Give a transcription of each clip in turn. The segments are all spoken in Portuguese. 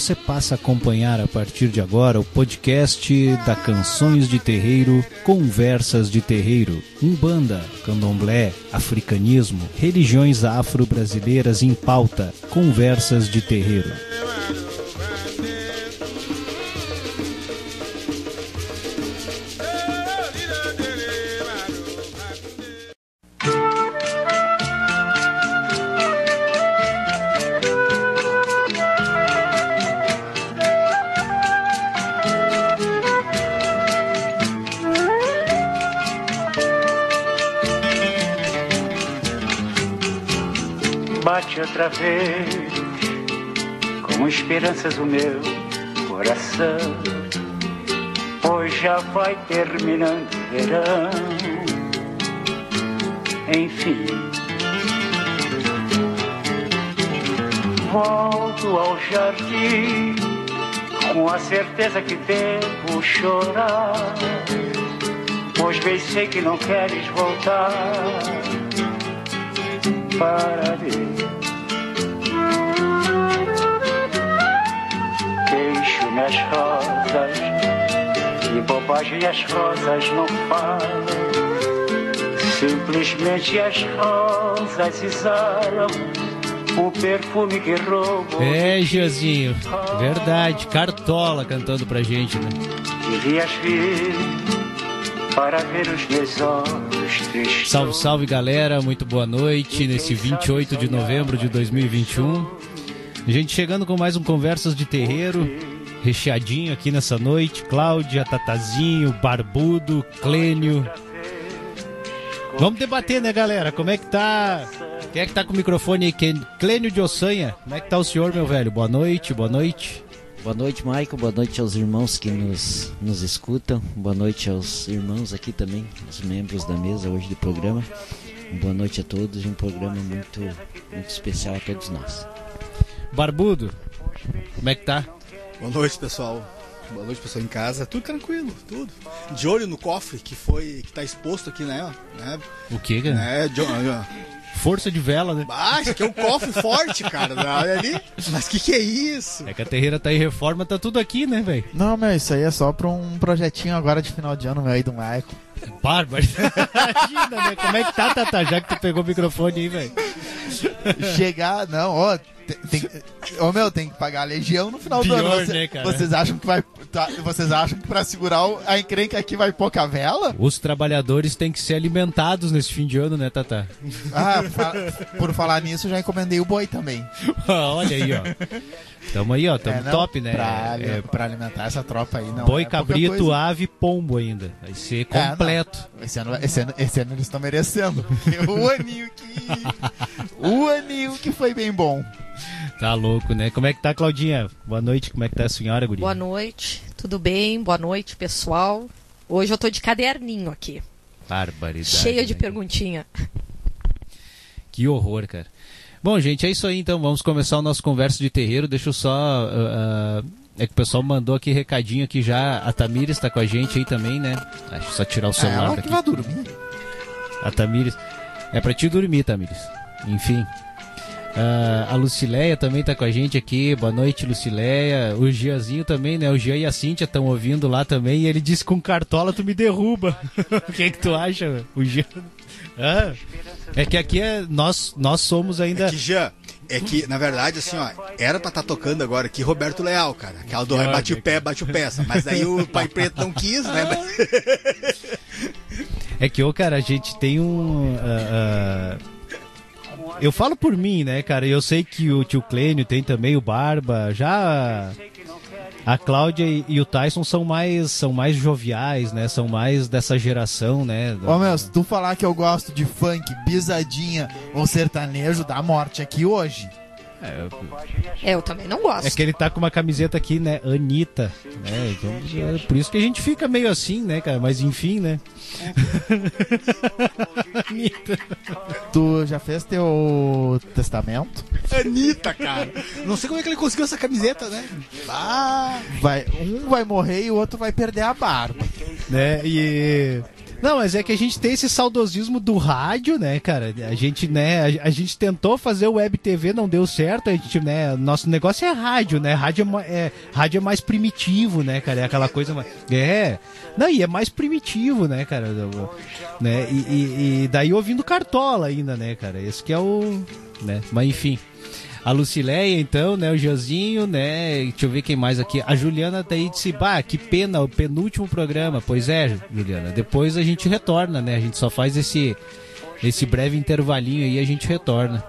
você passa a acompanhar a partir de agora o podcast da Canções de Terreiro, Conversas de Terreiro, Umbanda, Candomblé, Africanismo, religiões afro-brasileiras em pauta, Conversas de Terreiro. Verão. Enfim, volto ao jardim com a certeza que devo chorar, pois bem sei que não queres voltar para ver. Queixo nas rosas e bobagem as rosas não falam. Simplesmente as rosas exalam o perfume que roubo. É, Giozinho, verdade. Cartola cantando pra gente, né? Devias vir para ver os meus olhos tristes. Salve, salve galera, muito boa noite nesse 28 de novembro de 2021. A gente chegando com mais um Conversas de Terreiro, recheadinho aqui nessa noite. Cláudia, Tatazinho, Barbudo, Clênio. Vamos debater, né, galera? Como é que tá? Quem é que tá com o microfone aí? Clênio de Ossanha. Como é que tá o senhor, meu velho? Boa noite, boa noite. Boa noite, Michael. Boa noite aos irmãos que nos, nos escutam. Boa noite aos irmãos aqui também, os membros da mesa hoje do programa. Boa noite a todos. Um programa muito, muito especial a todos nós. Barbudo, como é que tá? Boa noite, pessoal. Boa noite, pessoal em casa. Tudo tranquilo, tudo. De olho no cofre que foi, que tá exposto aqui, né? né? O que, cara? né? De, Força de vela, né? ah, aqui é um cofre forte, cara. Olha ali. Mas que que é isso? É que a terreira tá em reforma, tá tudo aqui, né, velho? Não, meu, isso aí é só pra um projetinho agora de final de ano, meu, aí do Michael. Bárbaro. Imagina, né? Como é que tá, Tata? Já que tu pegou o microfone aí, velho. Chegar, não, ó, tem, tem- ô meu, tem que pagar a legião no final do Pior, ano. Você- né, cara? Vocês acham que vai, tá, vocês acham que pra segurar o- a encrenca aqui vai pouca vela? Os trabalhadores têm que ser alimentados nesse fim de ano, né, Tata? Ah, fa- por falar nisso, já encomendei o boi também. Olha aí, ó. Tamo aí, ó. Tamo É, não, top, né? Pra, É, pra alimentar essa tropa aí, não. boi, é cabrito, coisa. ave e pombo ainda. Vai ser É, completo. Esse ano, esse, ano, esse ano eles estão merecendo. o aninho que. O aninho que foi bem bom. Tá louco, né? Como é que tá, Claudinha? Boa noite, como é que tá a senhora, guria? Boa noite, tudo bem? Boa noite, pessoal. Hoje eu tô de caderninho aqui, Barbaridade. cheia de né? perguntinha. Que horror, cara. Bom, gente, é isso aí então. Vamos começar o nosso conversa de terreiro. Deixa eu só. ah, ah, é que o pessoal mandou aqui recadinho aqui já. A Tamires tá com a gente aí também, né? Deixa eu só tirar o É celular ela daqui. que vai dormir. A Tamires. É pra te dormir, Tamires. Enfim. Ah, a Lucileia também tá com a gente aqui. Boa noite, Lucileia. O Giazinho também, né? O Gia e a Cíntia estão ouvindo lá também. E ele disse com cartola tu me derruba. O que, que tu acha? O Gia. Ah, é que aqui é. Nós, nós somos ainda. É que já. É que, na verdade, assim, ó, era pra estar tocando agora aqui Roberto Leal, cara. Aquela do bate o pé, bate o peça. Mas aí o pai preto não quis, né? É que, ô, cara, a gente tem um. ah, ah, Eu falo por mim, né, cara? Eu sei que o tio Clênio tem também o Barba. Já a Cláudia e, o Tyson são mais, são mais joviais, né? São mais dessa geração, né? Ô meu, se tu falar que eu gosto de funk, bisadinha ou sertanejo, dá morte aqui hoje. É, eu também não gosto. É que ele tá com uma camiseta aqui, né? Anitta. Né? Então, é por isso que a gente fica meio assim, né, cara? Mas enfim, né? Anitta. Tu já fez teu testamento? Anitta, cara. Não sei como é que ele conseguiu essa camiseta, né? Ah, Vai, um vai morrer e o outro vai perder a barba. né? E Não, mas é que a gente tem esse saudosismo do rádio, né, cara? A gente, né, a, a gente tentou fazer web TV, não deu certo. A gente, né, nosso negócio é rádio, né? Rádio é, é, rádio é mais primitivo, né, cara? É aquela coisa mais. É. Não, e é mais primitivo, né, cara? Né? E, e- e daí ouvindo cartola ainda, né, cara? Esse que é o. Né? Mas enfim. A Lucileia, então, né? O Josinho, né? Deixa eu ver quem mais aqui. A Juliana daí disse, bah, que pena, o penúltimo programa. Pois é, Juliana. Depois a gente retorna, né? A gente só faz esse, esse breve intervalinho aí e a gente retorna.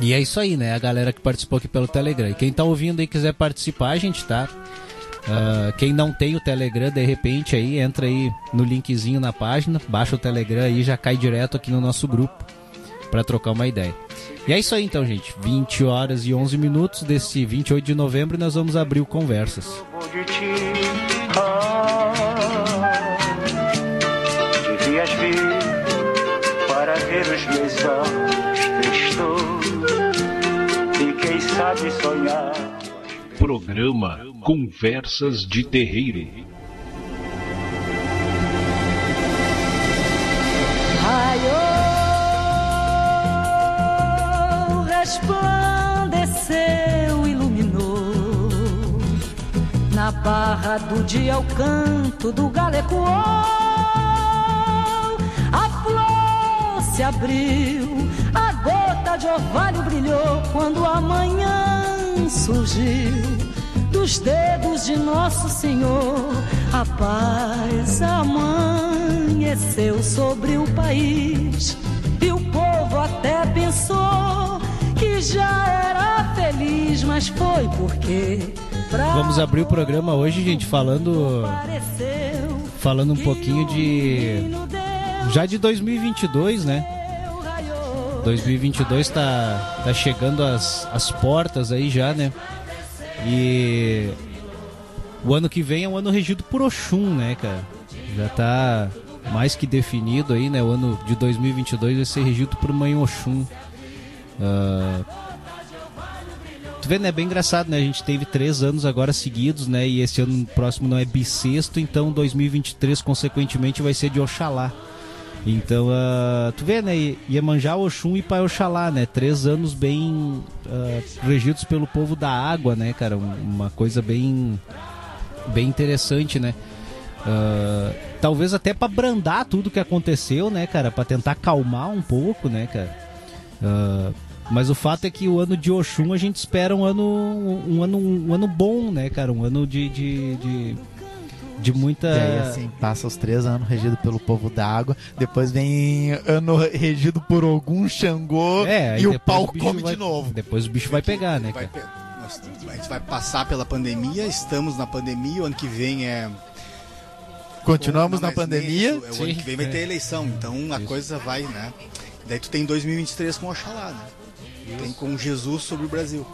E é isso aí, né? A galera que participou aqui pelo Telegram. E quem tá ouvindo aí quiser participar, a gente tá. Ah, quem não tem o Telegram, de repente aí, entra aí no linkzinho na página, baixa o Telegram aí e já cai direto aqui no nosso grupo para trocar uma ideia. E é isso aí então, gente. 20 horas e 11 minutos desse 28 de novembro nós vamos abrir o Conversas. Vou de ti. Ah, devias vir para ver os meus olhos tristos e quem sabe sonhar. Programa Conversas de Terreiro. Resplandeceu, iluminou. Na barra do dia o canto do galo ecoou. A flor se abriu, a gota de orvalho brilhou quando a manhã surgiu. Dos dedos de Nosso Senhor, a paz amanheceu sobre o país. E o povo até pensou que já era feliz, mas foi porque. Vamos abrir o programa hoje, gente, falando falando um pouquinho de já de 2022, né? raiou. 2022 tá, tá chegando às, às portas aí já, né? E o ano que vem é um ano regido por Oxum, né, cara? Já tá mais que definido aí, né? O ano de 2022 vai ser regido por Mãe Oxum. Ah, Tu vê, né? É bem engraçado, né? A gente teve três anos agora seguidos, né? E esse ano próximo não é bissexto, então 2023, consequentemente, vai ser de Oxalá. Então, ah, tu vê, né? Iemanjá, Oxum e Pai Oxalá, né? Três anos bem ah, regidos pelo povo da água, né, cara? Um- Uma coisa bem, bem interessante, né? Ah, talvez até pra brandar tudo que aconteceu, né, cara? Pra tentar acalmar um pouco, né, cara? Mas o fato é que o ano de Oxum a gente espera um ano, um ano, um ano bom, né, cara? Um ano de, de, de, de muita. E aí, assim, passa os três anos regido pelo povo da água. Depois vem ano regido por algum Xangô. É, e o pau bicho come vai- de novo. Depois o bicho vai pegar, né, Vai cara? nós- a gente vai passar pela pandemia, estamos na pandemia, o ano que vem é. Continuamos na pandemia. isso, é o ano que vem vai ter eleição, então a Isso. coisa vai, né? Daí tu tem 2023 com Oxalá, né? Tem com Jesus sobre o Brasil.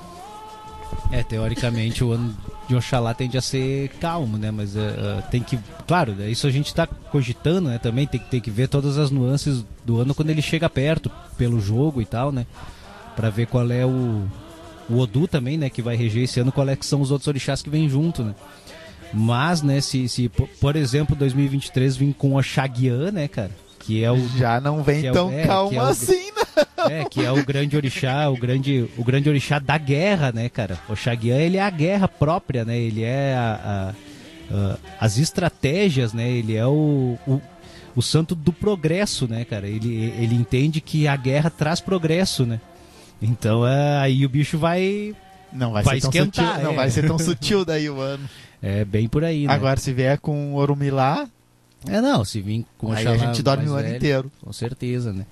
É, teoricamente o ano de Oxalá tende a ser calmo, né? Mas eh, tem que. Claro, né, isso a gente tá cogitando, né? Também tem que ter que ver todas as nuances do ano quando ele chega perto, pelo jogo e tal, né? Pra ver qual é o. O Odu também, né? Que vai reger esse ano, qual é que são os outros orixás que vêm junto, né? Mas, né, se, se po- por exemplo, 2023 vir com Oxaguian, né, cara? Que é o Já não vem é o- tão é, calmo é o- assim? é, que é o grande orixá, o grande, o grande orixá da guerra, né, cara? O Xaguian, ele é a guerra própria, né? Ele é a, a- a- as estratégias, né? Ele é o, o, o santo do progresso, né, cara? Ele, ele entende que a guerra traz progresso, né? Então é, aí o bicho vai... Não vai, Vai ser tão sutil. Não é. vai ser tão sutil daí o ano. É bem por aí, né? Agora, se vier com Orumilá, É, não, se vir com aí a gente dorme o ano velho, inteiro. Com certeza, né?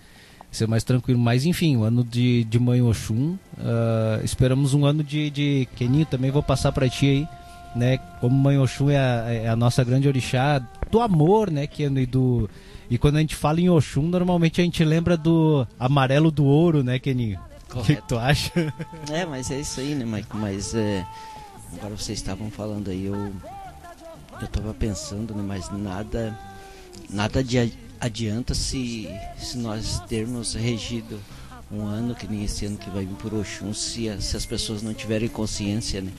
Ser mais tranquilo. Mas enfim, o ano de, de Mãe Oxum. ah, esperamos um ano de, de. Keninho, também vou passar pra ti aí. Né? Como Mãe Oxum é a, é a nossa grande orixá do amor, né, Keno? E, do, e quando a gente fala em Oxum, normalmente a gente lembra do amarelo do ouro, né, Keninho? O que, que tu acha? É, mas é isso aí, né, Mike? Mas é, agora vocês estavam falando aí, eu eu tava pensando, né, mas nada nada de adianta se se nós termos regido um ano que nem esse ano que vai vir por Oxum, se, se as pessoas não tiverem consciência, né?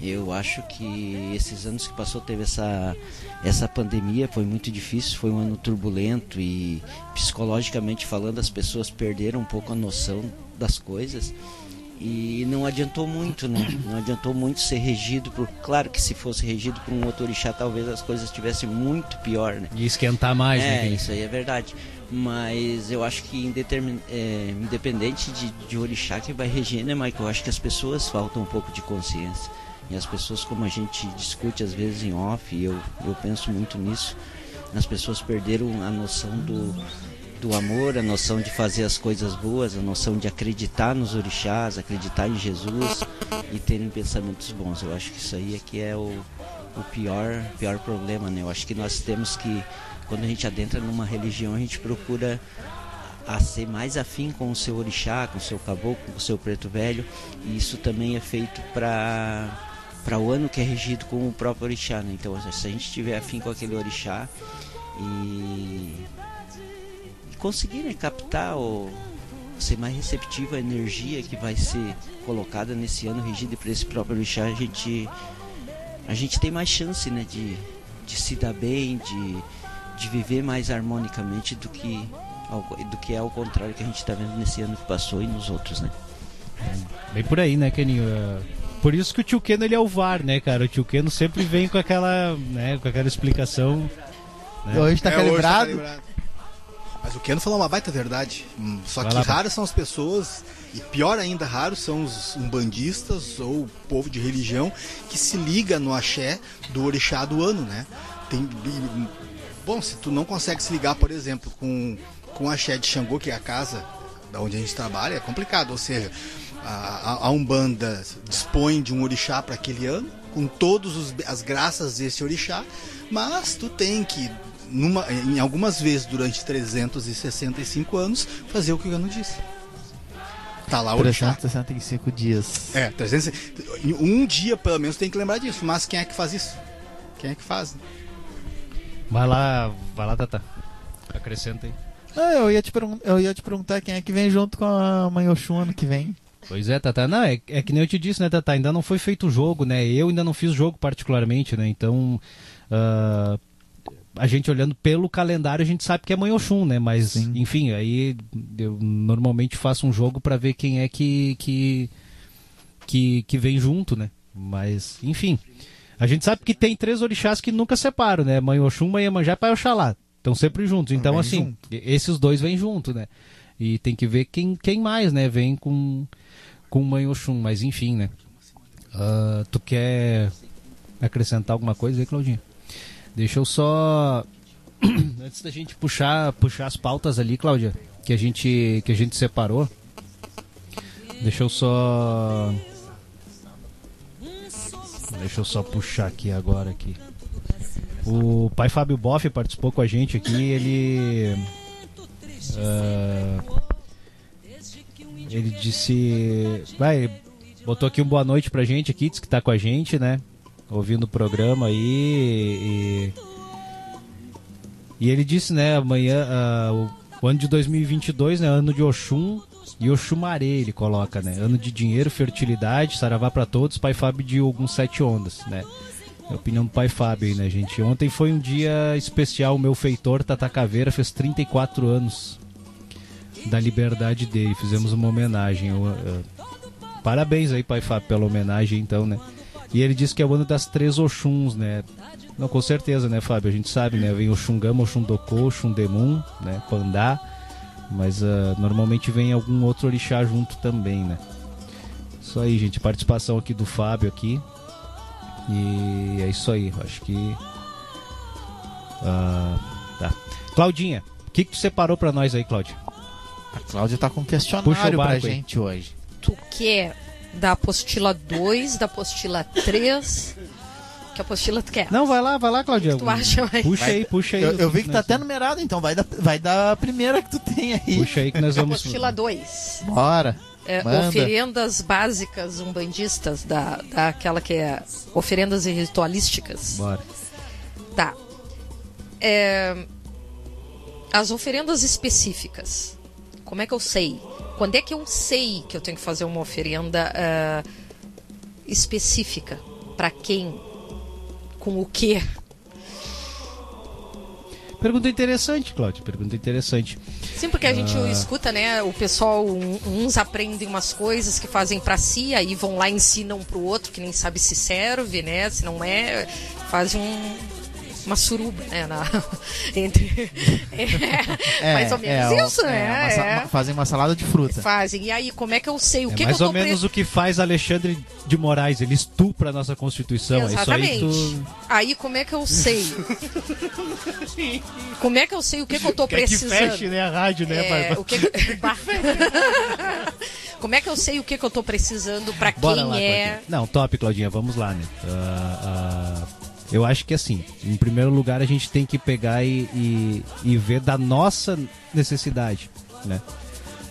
Eu acho que esses anos que passou teve essa essa pandemia foi muito difícil, foi um ano turbulento e psicologicamente falando as pessoas perderam um pouco a noção das coisas e não adiantou muito, né? Não adiantou muito ser regido por. Claro que se fosse regido por um outro orixá, talvez as coisas estivessem muito pior, né? E esquentar mais, é, né? isso aí é verdade. Mas eu acho que indetermin... é, independente de, de orixá que vai reger, né, Michael? Eu acho que as pessoas faltam um pouco de consciência. E as pessoas, como a gente discute às vezes em off, e eu, eu penso muito nisso, as pessoas perderam a noção do, do amor, a noção de fazer as coisas boas, a noção de acreditar nos orixás, acreditar em Jesus e terem pensamentos bons. Eu acho que isso aí é que é o, o pior, pior problema, né? Eu acho que nós temos que, quando a gente adentra numa religião, a gente procura a ser mais afim com o seu orixá, com o seu caboclo, com o seu preto velho, e isso também é feito para para o ano que é regido com o próprio orixá, né? Então, se a gente tiver afim com aquele orixá e conseguir né, captar ou ser mais receptivo à energia que vai ser colocada nesse ano regido por esse próprio orixá, a gente a gente tem mais chance, né, de, de se dar bem, de, de viver mais harmonicamente do que do que é ao contrário que a gente está vendo nesse ano que passou e nos outros, né? Bem por aí, né, Keninho? Por isso que o tio Keno ele é o VAR, né, cara? O tio Keno sempre vem com aquela, né, com aquela explicação. Né? Hoje tá É, hoje tá calibrado. Mas o Keno falou uma baita verdade. Hum, Só Vai que lá, raras são as pessoas, e pior ainda, raros são os umbandistas ou o povo de religião que se liga no axé do orixá do ano, né? Tem, bom, se tu não consegue se ligar, por exemplo, com, com o axé de Xangô, que é a casa da onde a gente trabalha, é complicado. Ou seja, a, a- a Umbanda dispõe de um orixá para aquele ano, com todas as graças desse orixá, mas tu tem que, numa, em algumas vezes durante 365 anos, fazer o que o Gano disse. Tá lá o orixá. 365 dias. É, 300, em um dia pelo menos tem que lembrar disso, mas quem é que faz isso? Quem é que faz? Vai lá, vai lá, Tata. Acrescenta aí. Ah, eu, ia te eu ia te perguntar quem é que vem junto com a mãe Oxum ano que vem. Pois é, Tata. Não, é, é que nem eu te disse, né, Tata? Ainda não foi feito o jogo, né? Eu ainda não fiz jogo particularmente, né? Então, ah, a gente olhando pelo calendário, a gente sabe que é Mãe Oxum, né? Mas, Sim. enfim, aí eu normalmente faço um jogo pra ver quem é que, que, que, que vem junto, né? Mas, enfim. A gente sabe que tem três orixás que nunca separam, né? Mãe Oxum, Mãe Iemanjá e Pai Oxalá. Estão sempre juntos. Então, Vem assim, junto. esses dois vêm junto, né? E tem que ver quem, quem mais, né? Vem com, com Mãe Oxum. Mas, enfim, né? Ah, tu quer acrescentar alguma coisa aí, Claudinha? Deixa eu só... Antes da gente puxar, puxar as pautas ali, Cláudia, que a gente, que a gente separou. Deixa eu só... Deixa eu só puxar aqui agora aqui. O pai Fábio Boff participou com a gente aqui, ele ah, ele disse, vai, botou aqui um boa noite pra gente aqui, disse que tá com a gente, né? Ouvindo o programa aí e e ele disse, né, amanhã ah, o, ano de 2022, né, ano de Oxum e Oxumaré, ele coloca, né? Ano de dinheiro, fertilidade, saravá pra todos, pai Fábio de alguns sete ondas, né? É a opinião do pai Fábio aí, né, gente? Ontem foi um dia especial. O meu feitor, Tata Caveira, fez 34 anos da liberdade dele. Fizemos uma homenagem. Eu, eu- Parabéns aí, pai Fábio, pela homenagem, então, né? E ele disse que é o ano das três Oxuns, né? Não, com certeza, né, Fábio? A gente sabe, né? Vem Oxum Gama, Oxum Doko, Oxum Demun, né? Pandá. Mas ah, normalmente vem algum outro orixá junto também, né? Isso aí, gente. Participação aqui do Fábio aqui. E é isso aí, eu acho que. Ah, tá. Claudinha, o que, que tu separou pra nós aí, Cláudia? A Cláudia tá com um Puxa questionário o pra aí. gente hoje. Tu quer da apostila 2, da apostila 3? Que apostila tu quer? Não, vai lá, vai lá, Claudia. tu acha, vai? Puxa aí, puxa aí. Eu, eu vi que tá até numerado, então vai da, vai da primeira que tu tem aí. Puxa aí que nós vamos. Apostila 2. Bora. É, oferendas básicas umbandistas, da, daquela que é oferendas ritualísticas. Bora. Tá. É, as oferendas específicas. Como é que eu sei? Quando é que eu sei que eu tenho que fazer uma oferenda ah, específica? Pra quem? Com o quê? Pergunta interessante, Cláudio. Pergunta interessante. Sim, porque a gente Ah. escuta, né? O pessoal, uns aprendem umas coisas que fazem pra si, aí vão lá e ensinam pro outro que nem sabe se serve, né? Se não é, faz um, uma suruba, né? na- entre. É, mais ou menos é, isso, é, né? uma É. fazem uma salada de fruta. Fazem. E aí, como é que eu sei o É que, mais que eu ou tô pre- menos o que faz Alexandre de Moraes. Ele estupra a nossa Constituição. É isso aí Exatamente. que tu... Aí como é que eu sei? como é que eu sei o que, que eu tô Quer que precisando? feche, né, a rádio, né, É, o que como é que eu sei o que, que eu tô precisando pra Bora quem lá, é? Claudinha. Não, top, Claudinha, vamos lá, né? Ah, ah, eu acho que assim, em primeiro lugar a gente tem que pegar e, e, e ver da nossa necessidade, né?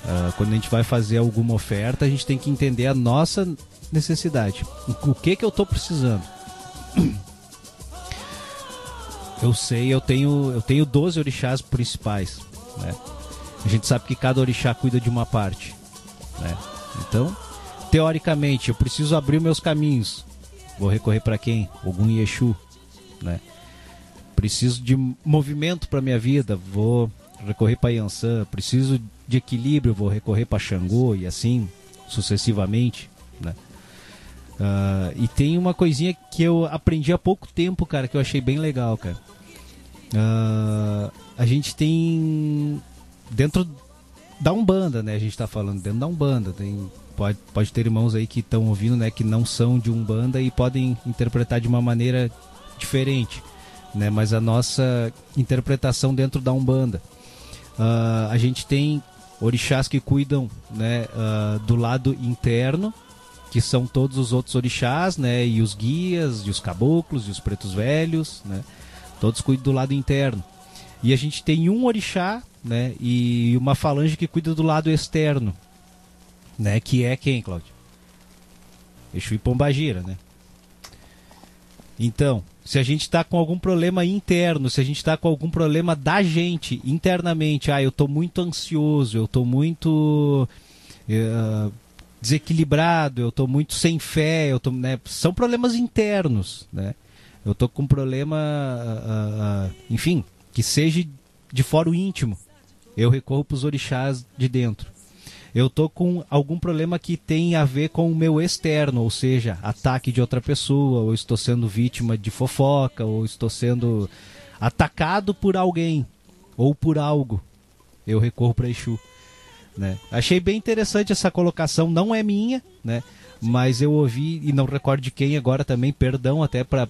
Ah, quando a gente vai fazer alguma oferta, a gente tem que entender a nossa necessidade. O, que que eu tô precisando? Eu sei, eu tenho, eu tenho 12 orixás principais, né? A gente sabe que cada orixá cuida de uma parte, né? Então, teoricamente, eu preciso abrir meus caminhos. Vou recorrer para quem? Ogum e Exu, né? Preciso de movimento para minha vida, vou recorrer para Yansan. Preciso de equilíbrio, vou recorrer para Xangô e assim sucessivamente, né? Ah, e tem uma coisinha que eu aprendi há pouco tempo, cara, que eu achei bem legal, cara. Ah, a gente tem dentro da Umbanda, né? A gente tá falando dentro da Umbanda. Tem, pode, pode ter irmãos aí que estão ouvindo, né? Que não são de Umbanda e podem interpretar de uma maneira diferente, né? Mas a nossa interpretação dentro da Umbanda. Ah, a gente tem orixás que cuidam né, ah, do lado interno, que são todos os outros orixás, né? E os guias, e os caboclos, e os pretos velhos, né? Todos cuidam do lado interno. E a gente tem um orixá, né? E uma falange que cuida do lado externo, né? Que é quem, Cláudio? Exu e Pombagira, né? Então, se a gente está com algum problema interno, se a gente está com algum problema da gente internamente, ah, eu estou muito ansioso, eu estou muito eh, desequilibrado, eu estou muito sem fé, eu tô, né, são problemas internos, né? Eu estou com um problema, ah, ah, enfim, que seja de fora o íntimo. Eu recorro para os orixás de dentro. Eu tô com algum problema que tem a ver com o meu externo, ou seja, ataque de outra pessoa, ou estou sendo vítima de fofoca, ou estou sendo atacado por alguém ou por algo. Eu recorro para Exu. Né? Achei bem interessante essa colocação, não é minha, né? Mas eu ouvi e não recordo de quem agora também, perdão até para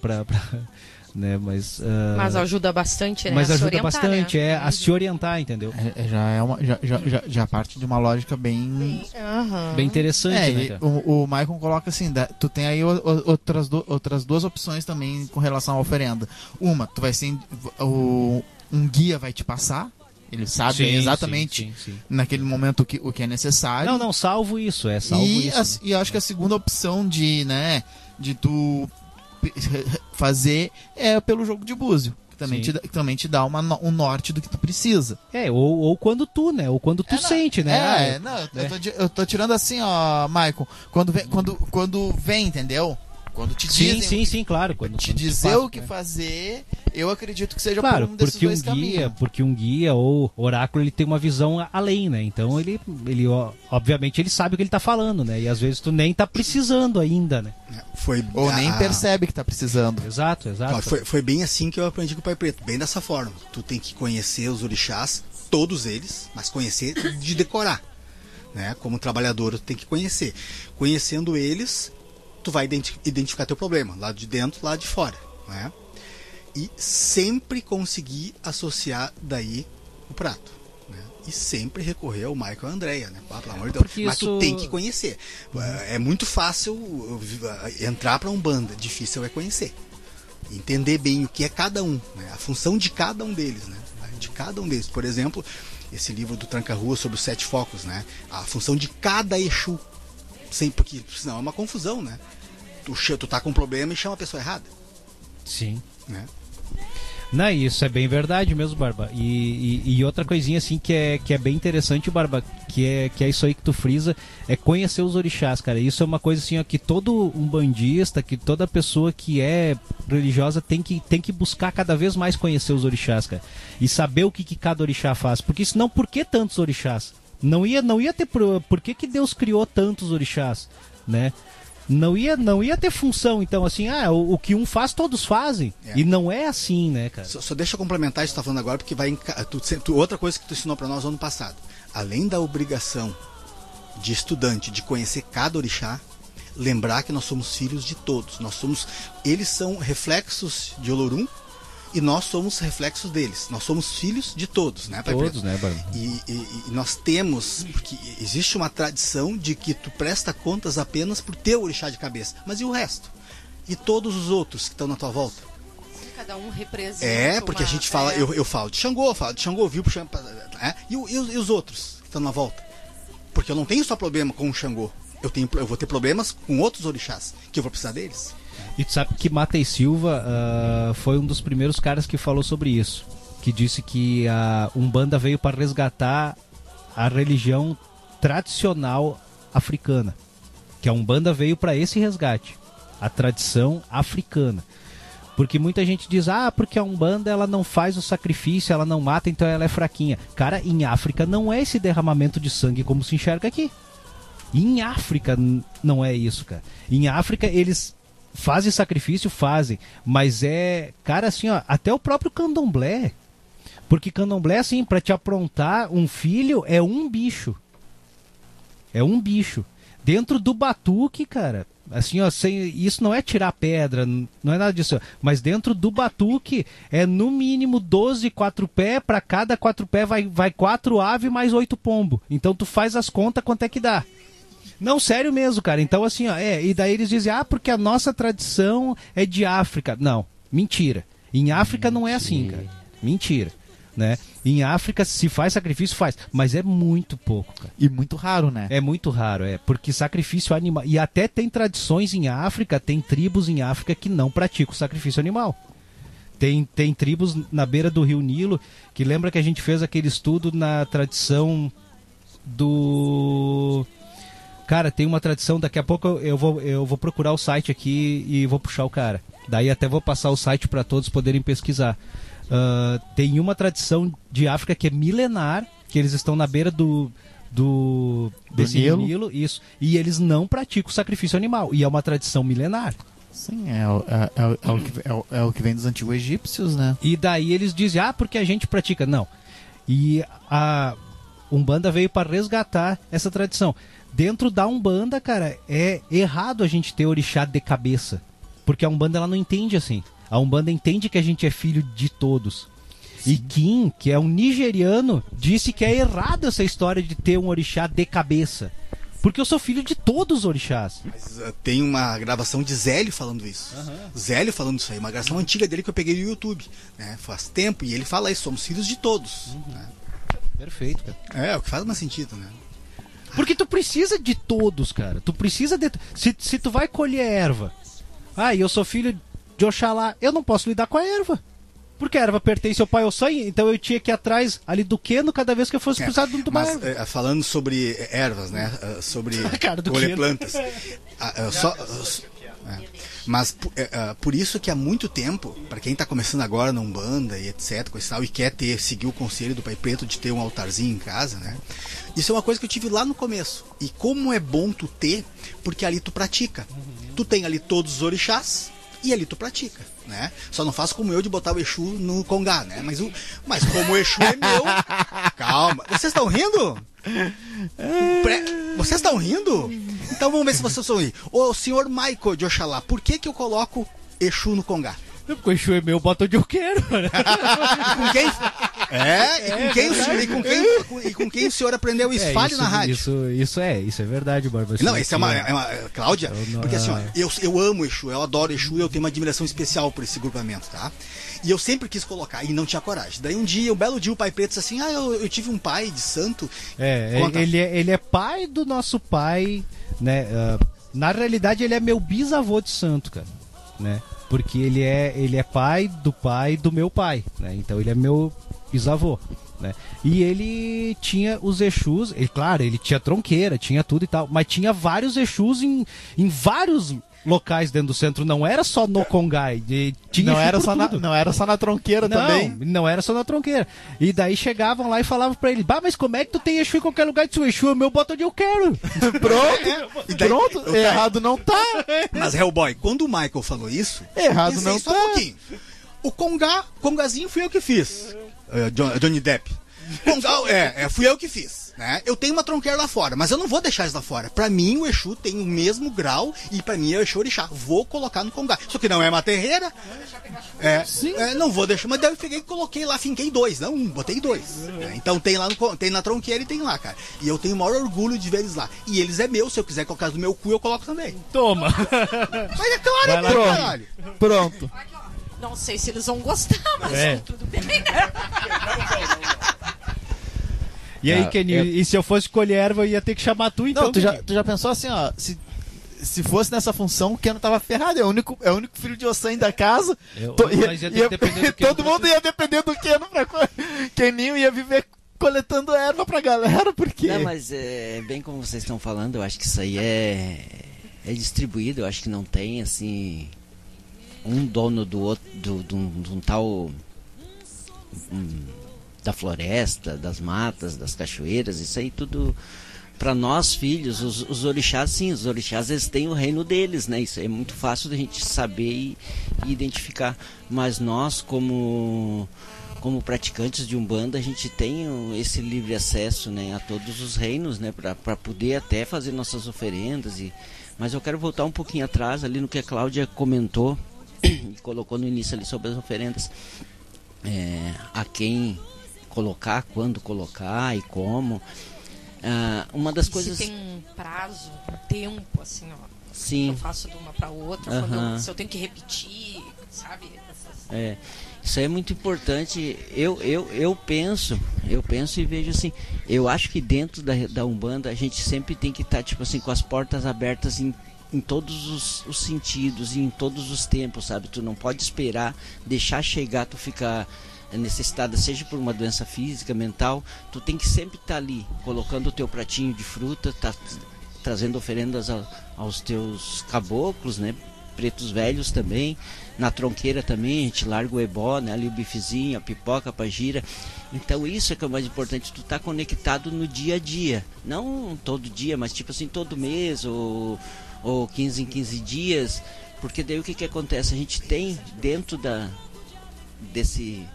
né, mas ah, Mas ajuda bastante, né? mas ajuda orientar, bastante, né? é a se orientar, entendeu? É, é, já é uma. Já, já, já, já parte de uma lógica bem. Aham. Bem interessante, É, né? e o, o Michael coloca assim: da- tu tem aí o- o- outras, du- outras duas opções também com relação à oferenda. Uma, tu vai ser. O, um guia vai te passar, ele sabe Sim, exatamente sim, sim, sim. naquele momento o que, o que é necessário. Não, não, salvo isso, é salvo e, isso. a- e eu acho que a segunda opção de, né, de tu fazer é pelo jogo de búzio. Que também, Sim. te, dá- que também te dá uma, um norte do que tu precisa. É, ou, ou quando tu, né? Ou quando tu É, não, sente, né? É, Ah, não, eu, tô, di- eu tô tirando assim, ó, Michael. Quando vem, quando, quando vem entendeu? Quando te Sim, dizem sim, sim, claro. Quando, te quando dizer passa, o que né? fazer, eu acredito que seja Claro, por um desses porque um dois guia, caminhos. porque um guia ou oráculo ele tem uma visão além, né? Então ele, ele obviamente ele sabe o que ele tá falando, né? E às vezes tu nem tá precisando ainda, né? Foi, Ou nem a- percebe que tá precisando. Exato, exato. Claro, foi, foi bem assim que eu aprendi com o Pai Preto, bem dessa forma. Tu tem que conhecer os orixás, todos eles, mas conhecer de decorar. Né? Como trabalhador, tu tem que conhecer. Conhecendo eles, tu vai identi- identificar teu problema, lado de dentro, lado de fora. Né? E sempre conseguir associar daí o prato. né? E sempre recorrer ao Michael e Andrea, né? Ah, pelo amor de Deus. Porque Mas isso- tu tem que conhecer. É muito fácil uh, entrar para um banda, difícil é conhecer entender bem o que é cada um, né? a função de cada um deles, né? de cada um deles. Por exemplo, esse livro do Tranca-Rua sobre os sete focos, né? a função de cada Exu, sem, porque senão é uma confusão, né? Tu, tu tá com um problema e chama a pessoa errada. Sim. Né? Não, isso é bem verdade mesmo, Barba. E, e, e outra coisinha assim que é, que é bem interessante, Barba, que é, que é isso aí que tu frisa, é conhecer os orixás, cara. Isso é uma coisa assim ó, que todo um bandista, que toda pessoa que é religiosa tem que, tem que buscar cada vez mais conhecer os orixás, cara. E saber o que, que cada orixá faz. Porque senão, por que tantos orixás? Não ia, não ia ter. Por, por que, que Deus criou tantos orixás, né? Não ia, não ia ter função, então, assim, ah, o, o que um faz, todos fazem. É. E não é assim, né, cara? Só, só deixa eu complementar isso que tu tá falando agora, porque vai. Tu, tu- outra coisa que tu ensinou para nós ano passado. Além da obrigação de estudante de conhecer cada orixá, lembrar que nós somos filhos de todos. Nós somos. Eles são reflexos de Olorum e nós somos reflexos deles. Nós somos filhos de todos, né, Pai Todos, Preto? né, Barba? E, e- e nós temos, porque existe uma tradição de que tu presta contas apenas por teu orixá de cabeça. Mas e o resto? E todos os outros que estão na tua volta? Cada um representa. É, porque a uma- gente fala, é. eu, eu falo de Xangô, eu falo de Xangô, viu é? e, e os, e os outros que estão na volta? Porque eu não tenho só problema com o Xangô, eu, tenho, eu vou ter problemas com outros orixás, que eu vou precisar deles. E tu sabe que Matei Silva ah, foi um dos primeiros caras que falou sobre isso. Que disse que a Umbanda veio para resgatar a religião tradicional africana. Que a Umbanda veio para esse resgate. A tradição africana. Porque muita gente diz, ah, porque a Umbanda ela não faz o sacrifício, ela não mata, então ela é fraquinha. Cara, em África não é esse derramamento de sangue como se enxerga aqui. Em África não é isso, cara. Em África eles fazem sacrifício, fazem, mas é, cara, assim, ó, até o próprio candomblé. Porque candomblé, assim, pra te aprontar um filho é um bicho. É um bicho. Dentro do batuque, cara, assim, ó, sem, isso não é tirar pedra, não é nada disso. Mas dentro do batuque é no mínimo 12 quatro pé, pra cada quatro pé vai, vai quatro ave mais oito pombo. Então tu faz as contas quanto é que dá. Não, sério mesmo, cara. Então, assim, ó, é, e daí eles dizem, ah, porque a nossa tradição é de África. Não, mentira. Em África não é assim, cara. Mentira. Né? Em África, se faz sacrifício, faz. Mas é muito pouco, cara. E muito raro, né? É muito raro, é. Porque sacrifício animal. E até tem tradições em África, tem tribos em África que não praticam sacrifício animal. Tem, tem tribos na beira do rio Nilo que lembra que a gente fez aquele estudo na tradição do. Cara, tem uma tradição, daqui a pouco eu- vou, eu vou procurar o site aqui e vou puxar o cara. Daí até vou passar o site para todos poderem pesquisar. Ah, tem uma tradição de África que é milenar, que eles estão na beira do, do, desse rio Nilo. Nilo, isso, e eles não praticam sacrifício animal, e é uma tradição milenar. Sim, é, o- é, é o- é o que, é, é o que vem dos antigos egípcios, né? E daí eles dizem, ah, porque a gente pratica. Não. E a Umbanda veio para resgatar essa tradição. Dentro da Umbanda, cara, é errado a gente ter orixá de cabeça. Porque a Umbanda ela não entende assim. A Umbanda entende que a gente é filho de todos. E Kim, que é um nigeriano, disse que é errado essa história de ter um orixá de cabeça. Porque eu sou filho de todos os orixás. Mas, uh, tem uma gravação de Zélio falando isso. Zélio falando isso aí, uma gravação antiga dele que eu peguei no YouTube. Né? Faz tempo, e ele fala isso, somos filhos de todos. né? Perfeito, cara. É, o que faz mais sentido, né? Porque tu precisa de todos, cara. Tu precisa de. Se, se tu vai colher erva. Ah, e eu sou filho de Oxalá. Eu não posso lidar com a erva. Porque a erva pertence ao pai ou sangue, então eu tinha que ir atrás ali do queno cada vez que eu fosse É, precisar de uma mas, erva. é, falando sobre ervas, né? uh, sobre do colher plantas. Ah, ah, só- ah, é. Mas pu- é, ah, por isso que há muito tempo, para quem está começando agora na Umbanda e etc, coisa e tal, e quer ter, seguir o conselho do Pai Preto de ter um altarzinho em casa, né? Isso é uma coisa que eu tive lá no começo. E como é bom tu ter, porque ali tu pratica. Tu tem ali todos os orixás e ali tu pratica, né? Só não faz como eu de botar o Exu no Congá, né? Mas, o, mas como o Exu é meu... Calma. Vocês estão rindo? Pre- Vocês estão rindo? Então vamos ver se vocês estão rindo. Ô senhor Michael de Oxalá, por que que eu coloco Exu no Congá? Porque o Exu é meu, bota onde eu quero. Com quem? É, e com, quem, o senhor, e com, quem, e com quem o senhor aprendeu isso? É, Fale isso, na rádio. Isso, isso é, isso é verdade, Barba. Não, isso é uma, é uma- Cláudia, Eu não- porque assim, ó, eu, eu amo Exu, eu adoro Exu, eu tenho uma admiração especial por esse grupamento, tá? E eu sempre quis colocar e não tinha coragem. Daí um dia, um belo dia, o pai preto disse assim: Ah, eu, eu tive um pai de santo. É, Conta. ele é, ele é pai do nosso pai, né? ah, na realidade, ele é meu bisavô de santo, cara. Né? porque ele é, ele é pai do pai do meu pai, né? Então ele é meu bisavô. Né? E ele tinha os Exus, ele, claro, ele tinha tronqueira, tinha tudo e tal, mas tinha vários Exus em, em vários locais dentro do centro, não era só no Congai, de- tinha Não era, só na, não era só na tronqueira Não, também. não era só na tronqueira. E daí chegavam lá e falavam pra ele: Bah, mas como é que tu tem Exu em qualquer lugar? Se o Exu é meu, bota onde eu quero. Pronto, E daí- pronto, eu- errado não tá. Mas Hellboy, quando o Michael falou isso, Errado não só tá. um pouquinho. O Conga, Congazinho fui eu que fiz. John- Johnny Depp. Conga, é, é, fui eu que fiz. Né? Eu tenho uma tronqueira lá fora, mas eu não vou deixar isso lá fora. Pra mim, o Exu tem o mesmo grau e pra mim é o Exu Orixá. Vou colocar no Conga. Isso aqui não é uma terreira. É, é, não vou deixar, mas daí eu peguei e coloquei lá, finquei dois, não um, botei dois. né? Então tem lá no, tem na tronqueira e tem lá, cara. E eu tenho o maior orgulho de ver eles lá. E eles é meu, se eu quiser colocar do meu cu, eu coloco também. Toma. Mas é claro, é Vai lá, caralho. Pronto. Não sei se eles vão gostar, mas É. tudo bem. E aí, Ah, Kenny, é- e se eu fosse colher erva, eu ia ter que chamar tu então? Não, tu já, tu já pensou assim, ó, se, se fosse nessa função, o Keno tava ferrado, é o único, é o único filho de Ossan da casa. Eu- To- ia ter que depender do Keno todo mundo ia depender do Keno pra Keninho ia viver coletando erva pra galera, porque Não, mas é bem como vocês estão falando, eu acho que isso aí é, é distribuído, eu acho que não tem assim um dono do outro, do, de um, de um tal hum, da floresta, das matas, das cachoeiras, isso aí tudo para nós filhos, os, os orixás sim, os orixás eles têm o reino deles, né? Isso é muito fácil da gente saber e, e identificar, mas nós como como praticantes de umbanda a gente tem esse livre acesso, né, a todos os reinos, né, para poder até fazer nossas oferendas e mas eu quero voltar um pouquinho atrás ali no que a Cláudia comentou e colocou no início ali sobre as oferendas é, a quem colocar, quando colocar e como. Ah, uma das E coisas. Se tem um prazo, um tempo, assim, ó. Sim. Eu faço de uma pra outra, quando eu- Aham. se eu tenho que repetir, sabe? Essas- É, isso é muito importante. Eu, eu, eu penso, eu penso e vejo assim. Eu acho que dentro da, da Umbanda a gente sempre tem que estar tipo assim com as portas abertas em, em todos os, os sentidos e em todos os tempos, sabe? Tu não pode esperar deixar chegar, tu ficar necessitada, seja por uma doença física, mental, tu tem que sempre estar ali, colocando o teu pratinho de fruta, tá trazendo oferendas a- aos teus caboclos, né? Pretos velhos também. Na tronqueira também, a gente larga o ebó, né? Ali o bifezinho, a pipoca, a pagira. Então isso é que é o mais importante, tu tá conectado no dia a dia. Não todo dia, mas tipo assim, todo mês ou, ou 15 em 15 dias. Porque daí o que que acontece? A gente tem dentro da desse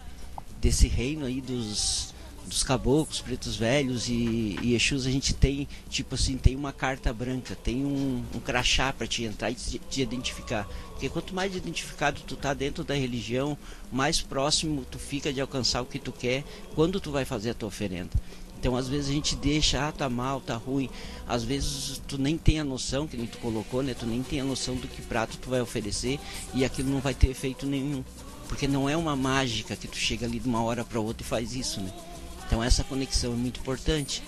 desse reino aí dos, dos caboclos, pretos velhos e, e Exus, a gente tem, tipo assim, tem uma carta branca, tem um, um crachá para te entrar e te, te identificar. Porque quanto mais identificado tu tá dentro da religião, mais próximo tu fica de alcançar o que tu quer quando tu vai fazer a tua oferenda. Então, às vezes a gente deixa, ah, tá mal, tá ruim. Às vezes tu nem tem a noção, que nem tu colocou, né? Tu nem tem a noção do que prato tu vai oferecer e aquilo não vai ter efeito nenhum. Porque não é uma mágica que tu chega ali de uma hora para outra e faz isso, né? Então essa conexão é muito importante.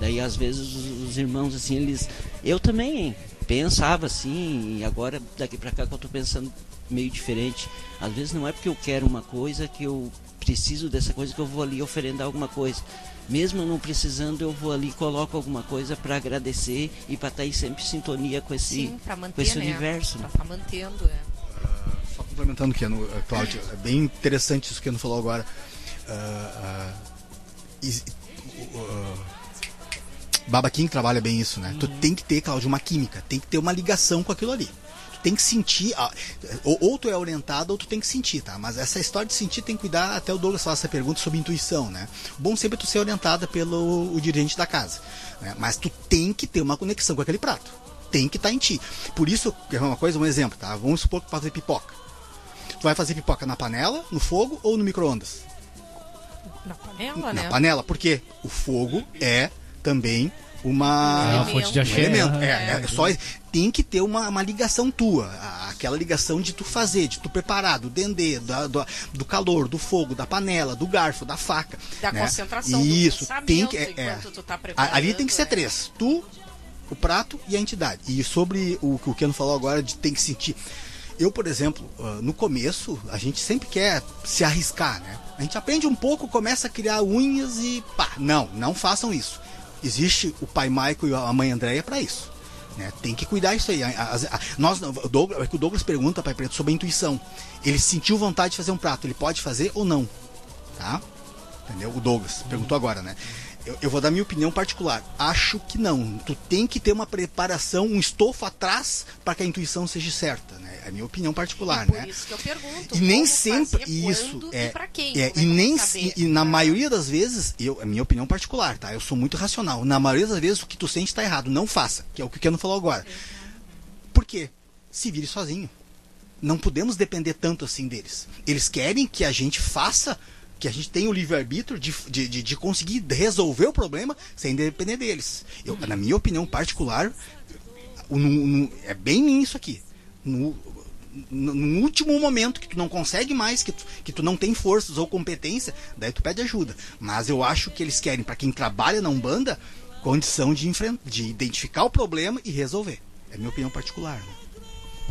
Daí às vezes os, os irmãos assim, eles eu também pensava assim, e agora daqui para cá que eu tô pensando meio diferente. Às vezes não é porque eu quero uma coisa que eu preciso dessa coisa que eu vou ali oferendar alguma coisa. Mesmo não precisando, eu vou ali e coloco alguma coisa para agradecer e para estar aí sempre em sintonia com esse Sim, pra manter, com esse né? universo. Né? tá mantendo, é. Complementando o Keno, eh, Cláudio, é bem interessante isso que o Keno falou agora. Is- o- o- Baba King trabalha bem isso, né? Tu tem que ter, Cláudio, uma química, tem que ter uma ligação com aquilo ali. Tu tem que sentir, ah, ou, ou tu é orientado ou tu tem que sentir, tá? Mas essa história de sentir tem que cuidar, até o Douglas faz essa pergunta sobre intuição, né? O bom sempre é tu ser orientada pelo o dirigente da casa, né? Mas tu tem que ter uma conexão com aquele prato. Tem que estar em ti. Por isso, é uma coisa, um exemplo, tá? Vamos supor que tu vai fazer pipoca. Tu vai fazer pipoca na panela, no fogo ou no micro-ondas? Na panela, Na né? panela, porque o fogo é também uma, É uma fonte de um axé. elemento. aham. É, é só tem que ter uma, uma ligação tua, aquela ligação de tu fazer, de tu preparar, do dendê, da- do, do calor, do fogo, da panela, do garfo, da faca. Da né? concentração, do Isso, tem que é, é. tá ali tem que ser é. três, tu, o prato e a entidade. E sobre o que o Keno falou agora de tem que sentir eu, por exemplo, uh, no começo, a gente sempre quer se arriscar, né? A gente aprende um pouco, começa a criar unhas e pá, não, não façam isso. Existe o pai Michael e a mãe Andréia para isso. Né? Tem que cuidar isso aí. A, a, nós, o Douglas, é o Douglas pergunta, pai preto, sobre a intuição. Ele sentiu vontade de fazer um prato, ele pode fazer ou não? Tá? Entendeu? O Douglas perguntou agora, né? Eu, eu, vou dar minha opinião particular. Acho que não. Tu tem que ter uma preparação, um estofo atrás para que a intuição seja certa, né? É a minha opinião particular, e por né? isso que eu pergunto. E nem sempre fazer, isso é, e pra quem. é e eu nem saber? e, e na maioria das vezes, eu, a minha opinião particular, tá? Eu sou muito racional. Na maioria das vezes o que tu sente está errado, não faça, que é o que o Keno falou agora. Por quê? Se vire sozinho. Não podemos depender tanto assim deles. Eles querem que a gente faça que a gente tenha o livre-arbítrio de, de, de, conseguir resolver o problema sem depender deles. Eu, na minha opinião particular, no- no- é bem isso aqui. No, no, último momento que tu não consegue mais, que tu, que tu não tem forças ou competência, daí tu pede ajuda. Mas eu acho que eles querem, para quem trabalha na Umbanda, condição de, de identificar o problema e resolver. É minha opinião particular. né?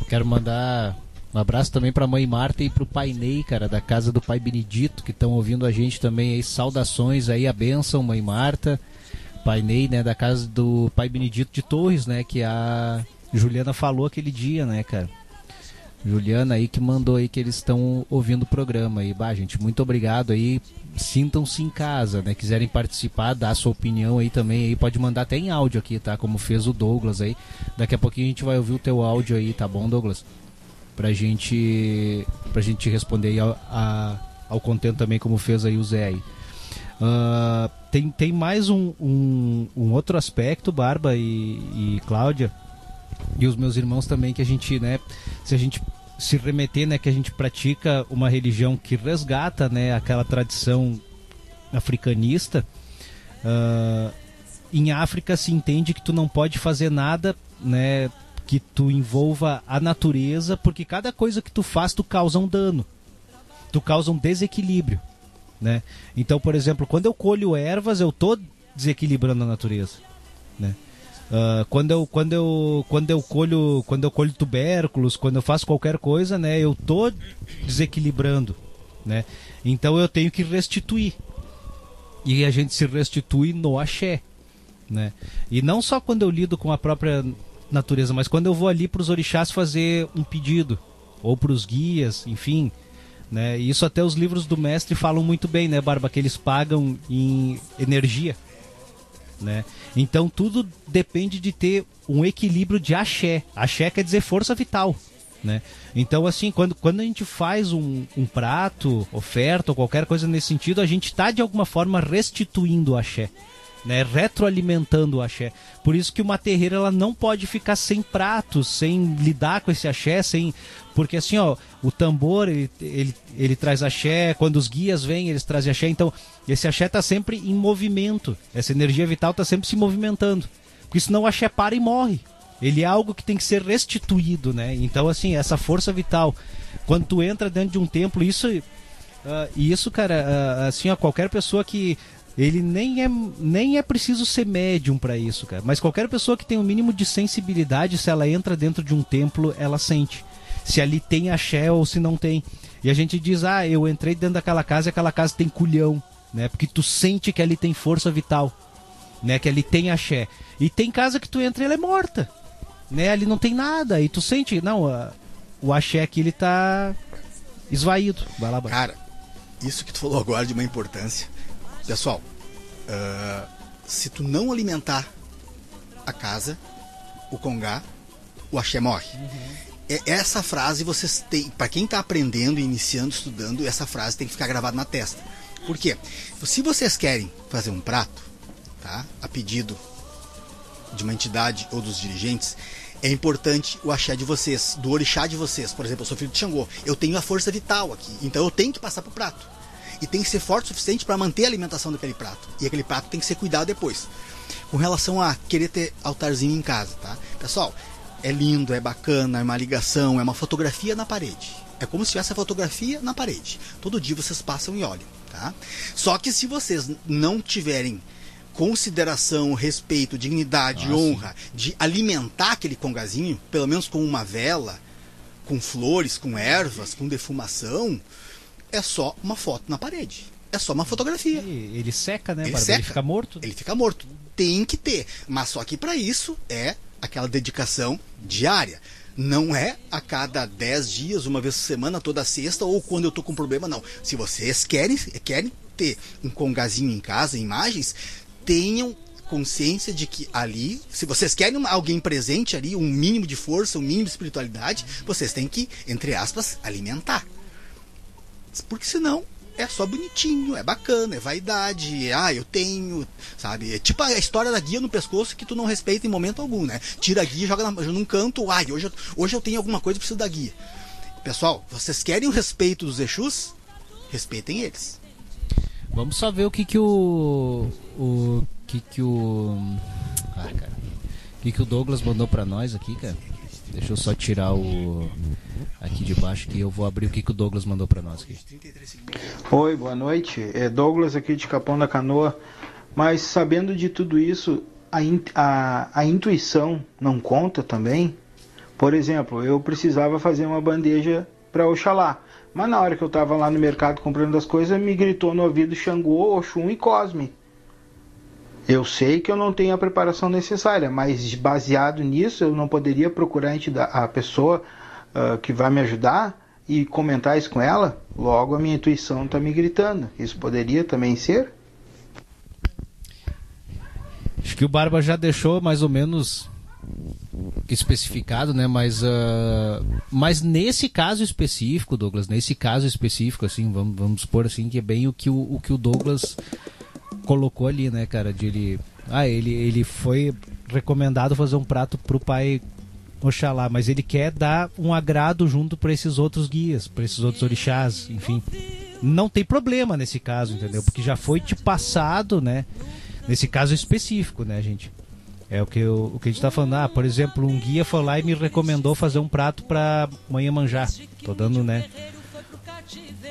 Quero mandar um abraço também pra mãe Marta e pro pai Ney, cara, da casa do pai Benedito, que estão ouvindo a gente também aí. Saudações aí, a benção, mãe Marta. Pai Ney, né, da casa do pai Benedito de Torres, né, que a Juliana falou aquele dia, né, cara. Juliana aí que mandou aí que eles estão ouvindo o programa aí. Bah, gente, muito obrigado aí. Sintam-se em casa, né? Quiserem participar, dar sua opinião aí também aí, pode mandar até em áudio aqui, tá? Como fez o Douglas aí. Daqui a pouquinho a gente vai ouvir o teu áudio aí, tá bom, Douglas? Pra gente pra gente responder aí ao, a- ao contento também como fez aí o Zé aí. Ah, tem, tem mais um, um, um outro aspecto, Barba e, e Cláudia, e os meus irmãos também que a gente, né, se a gente se remeter, né, que a gente pratica uma religião que resgata, né, aquela tradição africanista, ah, em África se entende que tu não pode fazer nada, né, que tu envolva a natureza, porque cada coisa que tu faz tu causa um dano, tu causa um desequilíbrio, né? Então, por exemplo, quando eu colho ervas, eu tô desequilibrando a natureza, né? Ah, quando eu quando eu quando eu colho quando eu colho tubérculos quando eu faço qualquer coisa né eu tô desequilibrando né então eu tenho que restituir e a gente se restitui no axé né e não só quando eu lido com a própria natureza mas quando eu vou ali para os orixás fazer um pedido ou para os guias enfim né isso até os livros do mestre falam muito bem né barba que eles pagam em energia né? Então tudo depende de ter um equilíbrio de axé. Axé quer dizer força vital, né? Então assim, quando, quando a gente faz um, um prato, oferta ou qualquer coisa nesse sentido, a gente está de alguma forma restituindo o axé. Né, retroalimentando o axé. Por isso que uma terreira ela não pode ficar sem pratos, sem lidar com esse axé, sem porque assim, ó, o tambor ele, ele, ele traz axé, quando os guias vêm, eles trazem axé, então esse axé está sempre em movimento. Essa energia vital está sempre se movimentando. Porque senão o axé para e morre. Ele é algo que tem que ser restituído, né? Então assim, essa força vital, quando tu entra dentro de um templo, isso e isso, cara, ah, assim, ó, qualquer pessoa que ele nem é, nem é preciso ser médium para isso, cara. Mas qualquer pessoa que tem o um mínimo de sensibilidade, se ela entra dentro de um templo, ela sente. Se ali tem axé ou se não tem. E a gente diz, ah, eu entrei dentro daquela casa e aquela casa tem culhão, né? Porque tu sente que ali tem força vital, né? Que ali tem axé. E tem casa que tu entra e ela é morta, né? Ali não tem nada. E tu sente, não, a- o axé aqui ele tá esvaído. Vai lá, Bárbara. Cara, isso que tu falou agora de uma importância. Pessoal, ah, se tu não alimentar a casa, o congá, o axé morre. É- Essa frase vocês têm, para quem tá aprendendo, iniciando, estudando, essa frase tem que ficar gravada na testa. Por quê? Se vocês querem fazer um prato, tá? A pedido de uma entidade ou dos dirigentes, é importante o axé de vocês, do orixá de vocês. Por exemplo, eu sou filho de Xangô. Eu tenho a força vital aqui, então eu tenho que passar pro prato. E tem que ser forte o suficiente para manter a alimentação daquele prato. E aquele prato tem que ser cuidado depois. Com relação a querer ter altarzinho em casa, tá? Pessoal, é lindo, é bacana, é uma ligação, é uma fotografia na parede. É como se tivesse a fotografia na parede. Todo dia vocês passam e olham, tá? Só que se vocês não tiverem consideração, respeito, dignidade, Ah, honra de alimentar aquele congazinho, pelo menos com uma vela, com flores, com ervas, com defumação, é só uma foto na parede. É só uma fotografia. Ele, ele seca, né, Ele seca. Ele fica morto. Ele fica morto. Tem que ter. Mas só que para isso é aquela dedicação diária. Não é a cada 10 dias, uma vez por semana, toda sexta, ou quando eu tô com problema, não. Se vocês querem, querem ter um congazinho em casa, imagens, tenham consciência de que ali, se vocês querem alguém presente ali, um mínimo de força, um mínimo de espiritualidade, vocês têm que, entre aspas, alimentar. Porque senão é só bonitinho, é bacana, é vaidade, é, ah, eu tenho, sabe? É tipo a história da guia no pescoço que tu não respeita em momento algum, né? Tira a guia, joga na- num canto, ai, hoje eu, hoje eu tenho alguma coisa, preciso da guia. Pessoal, vocês querem o respeito dos Exus? Respeitem eles. Vamos só ver o que que o. O que que o. Ah, cara. O que que o Douglas mandou pra nós aqui, cara? Deixa eu só tirar o. Aqui de baixo que eu vou abrir o que que o Douglas mandou pra nós aqui. Oi, boa noite. É Douglas aqui de Capão da Canoa. Mas sabendo de tudo isso, a, in- a, a intuição não conta também? Por exemplo, eu precisava fazer uma bandeja para Oxalá. Mas na hora que eu estava lá no mercado comprando as coisas, me gritou no ouvido Xangô, Oxum e Cosme. Eu sei que eu não tenho a preparação necessária, mas baseado nisso, eu não poderia procurar a pessoa ah, que vai me ajudar e comentar isso com ela? Logo, a minha intuição está me gritando. Isso poderia também ser? Acho que o Barba já deixou mais ou menos especificado, né? Mas, ah, mas nesse caso específico, Douglas, nesse caso específico, assim, vamos, vamos supor assim, que é bem o que o, o que o Douglas colocou ali, né, cara? De ele, ah, ele, ele foi recomendado fazer um prato pro pai Oxalá, mas ele quer dar um agrado junto para esses outros guias, para esses outros orixás, enfim. Não tem problema nesse caso, entendeu? Porque já foi te passado, né? Nesse caso específico, né, gente? É o que, eu, o que a gente tá falando. Ah, por exemplo, um guia foi lá e me recomendou fazer um prato pra manhã manjar. Tô dando, né?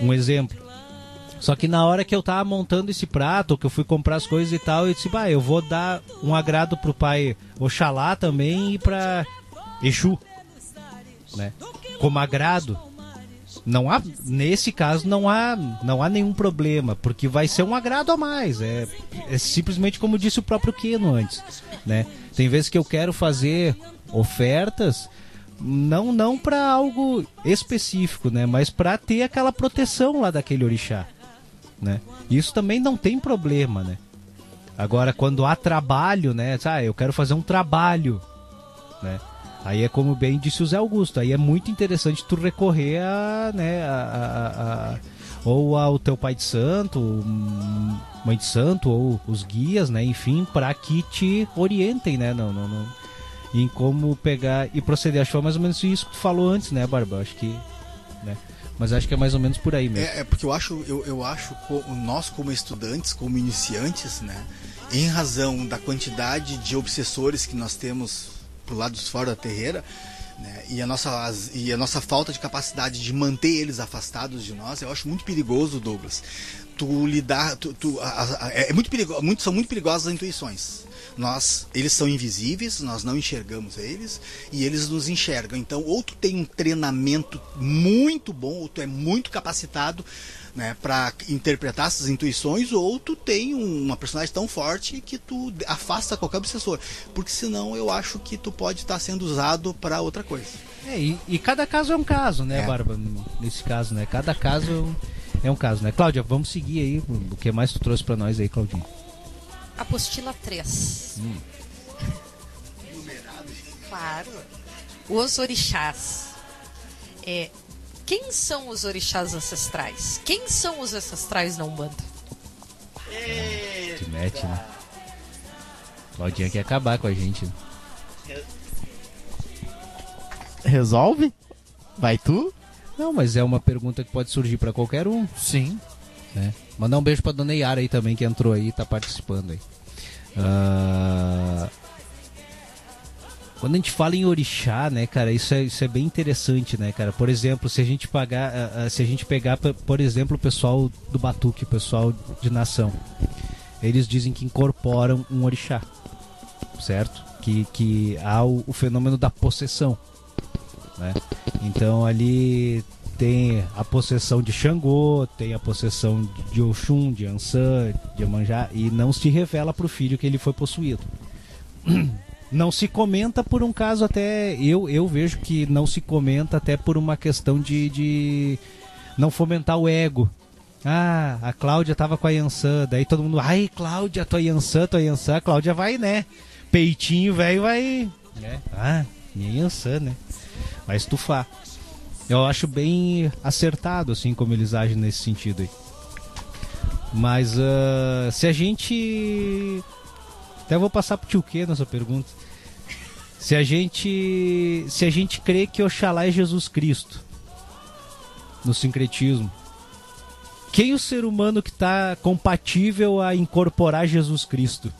Um exemplo. Só que na hora que eu tava montando esse prato, que eu fui comprar as coisas e tal, eu disse, bah, eu vou dar um agrado pro pai Oxalá também e pra Exu, né? Como agrado. Não há, nesse caso não há, não há nenhum problema, porque vai ser um agrado a mais. É, é simplesmente como disse o próprio Keno antes, né? Tem vezes que eu quero fazer ofertas não não para algo específico, né, mas para ter aquela proteção lá daquele orixá, né? Isso também não tem problema, né? Agora quando há trabalho, né, ah, eu quero fazer um trabalho, né? Aí é como bem disse o Zé Augusto, aí é muito interessante tu recorrer a, né, a, a- a- ou ao teu pai de santo, mãe de santo, ou os guias, né, enfim, para que te orientem, né, não, não, não, em como pegar e proceder. Acho que foi mais ou menos isso que tu falou antes, né, Barba? Acho que, mas acho que é mais ou menos por aí mesmo. É, é porque eu acho, eu, eu acho nós como estudantes, como iniciantes, né, em razão da quantidade de obsessores que nós temos pro lado de fora da terreira, né, e a nossa e a nossa falta de capacidade de manter eles afastados de nós, eu acho muito perigoso, Douglas. Tu lidar, tu, tu- a- a- é muito perigoso, muito, são muito perigosas as intuições. Nós, eles são invisíveis, nós não enxergamos eles e eles nos enxergam. Então, ou tu tem um treinamento muito bom, ou tu é muito capacitado né, para interpretar essas intuições, ou tu tem um- uma personagem tão forte que tu afasta qualquer obsessor. Porque senão eu acho que tu pode estar sendo usado para outra coisa. É, e, e cada caso é um caso, né, É. Barba? Nesse caso, né? Cada caso é um caso, né? Cláudia, vamos seguir aí. O que mais tu trouxe pra nós aí, Claudinho? Apostila 3. Hum. Claro. Os orixás. É, quem são os orixás ancestrais? Quem são os ancestrais na Umbanda? Te mete, né? Claudinha quer acabar com a gente. Resolve? Vai tu? Não, mas é uma pergunta que pode surgir pra qualquer um. Sim. né? Mandar um beijo pra dona Yara aí também, que entrou aí e tá participando aí. Ah, Quando a gente fala em orixá, né, cara, isso é, isso é bem interessante, né, cara? Por exemplo, se a gente pagar, ah, ah, se a gente pegar, por exemplo, o pessoal do Batuque, o pessoal de nação, eles dizem que incorporam um orixá, certo? Que, que há o, o fenômeno da possessão, né? Então ali tem a possessão de Xangô, tem a possessão de Oxum, de Ansan, de Amanjá, e não se revela para o filho que ele foi possuído. Não se comenta por um caso até. Eu, eu vejo que não se comenta até por uma questão de, de não fomentar o ego. Ah, a Cláudia tava com a Yansan, daí todo mundo, ai Cláudia, tua Yansan, tua Yansan, a Cláudia vai, né? Peitinho, velho, vai. Né? Ah, minha Yansan, né? Vai estufar. Eu acho bem acertado, assim, como eles agem nesse sentido aí. Mas uh, se a gente. Até vou passar pro tio Q nessa pergunta. Se a gente. Se a gente crê que Oxalá é Jesus Cristo no sincretismo. Quem o ser humano que está compatível a incorporar Jesus Cristo?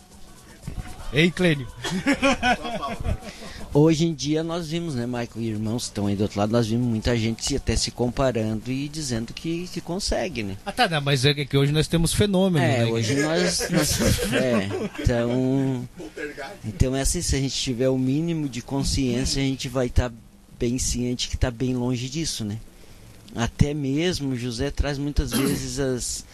Ei, Clênio. Hoje em dia nós vimos, né, Michael e irmãos que estão aí do outro lado, nós vimos muita gente se- até se comparando e dizendo que, que consegue, né? Ah, tá, não, mas é que hoje nós temos fenômeno, É, né? hoje nós. nós- é, então. Então é assim, se a gente tiver o mínimo de consciência, a gente vai estar bem ciente que está bem longe disso, né? Até mesmo José traz muitas vezes as,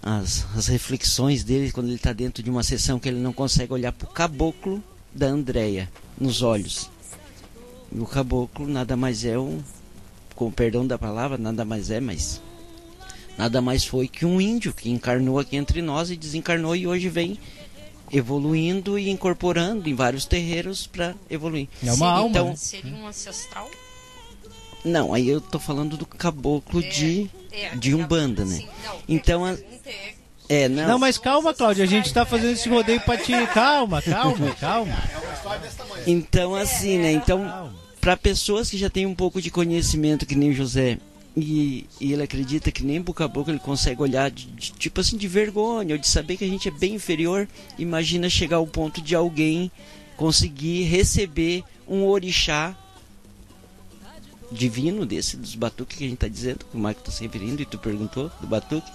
as, as reflexões dele quando ele está dentro de uma sessão que ele não consegue olhar para o caboclo da Andréia nos olhos. E o caboclo nada mais é um, com o perdão da palavra, nada mais é, mas nada mais foi que um índio que encarnou aqui entre nós e desencarnou e hoje vem evoluindo e incorporando em vários terreiros para evoluir. É uma seria, alma, Então, né? Seria um ancestral? não, aí eu tô falando do caboclo de É, de Umbanda, né? sim, não, Então, é, a- é- é, não. Não, mas calma, Cláudia, a gente tá fazendo esse rodeio pra ti. Calma, calma, calma. Então assim, né? Então, para pessoas que já têm um pouco de conhecimento que nem o José e, e ele acredita que nem boca a boca ele consegue olhar de, de- tipo assim de vergonha ou de saber que a gente é bem inferior, imagina chegar ao ponto de alguém conseguir receber um orixá divino desse dos batuques que a gente tá dizendo, que o Marco tá se referindo e tu perguntou do batuque.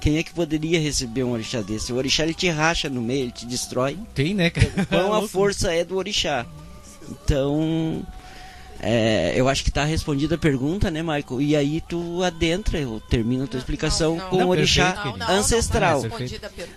Quem é que poderia receber um orixá desse? O orixá ele te racha no meio, ele te destrói. Tem, né, cara? Quão a força é do orixá. Então, é, eu acho que tá respondida a pergunta, né, Michael? E aí tu adentra, eu termino a tua explicação não, não. com o orixá perfeito, Não, não, ancestral.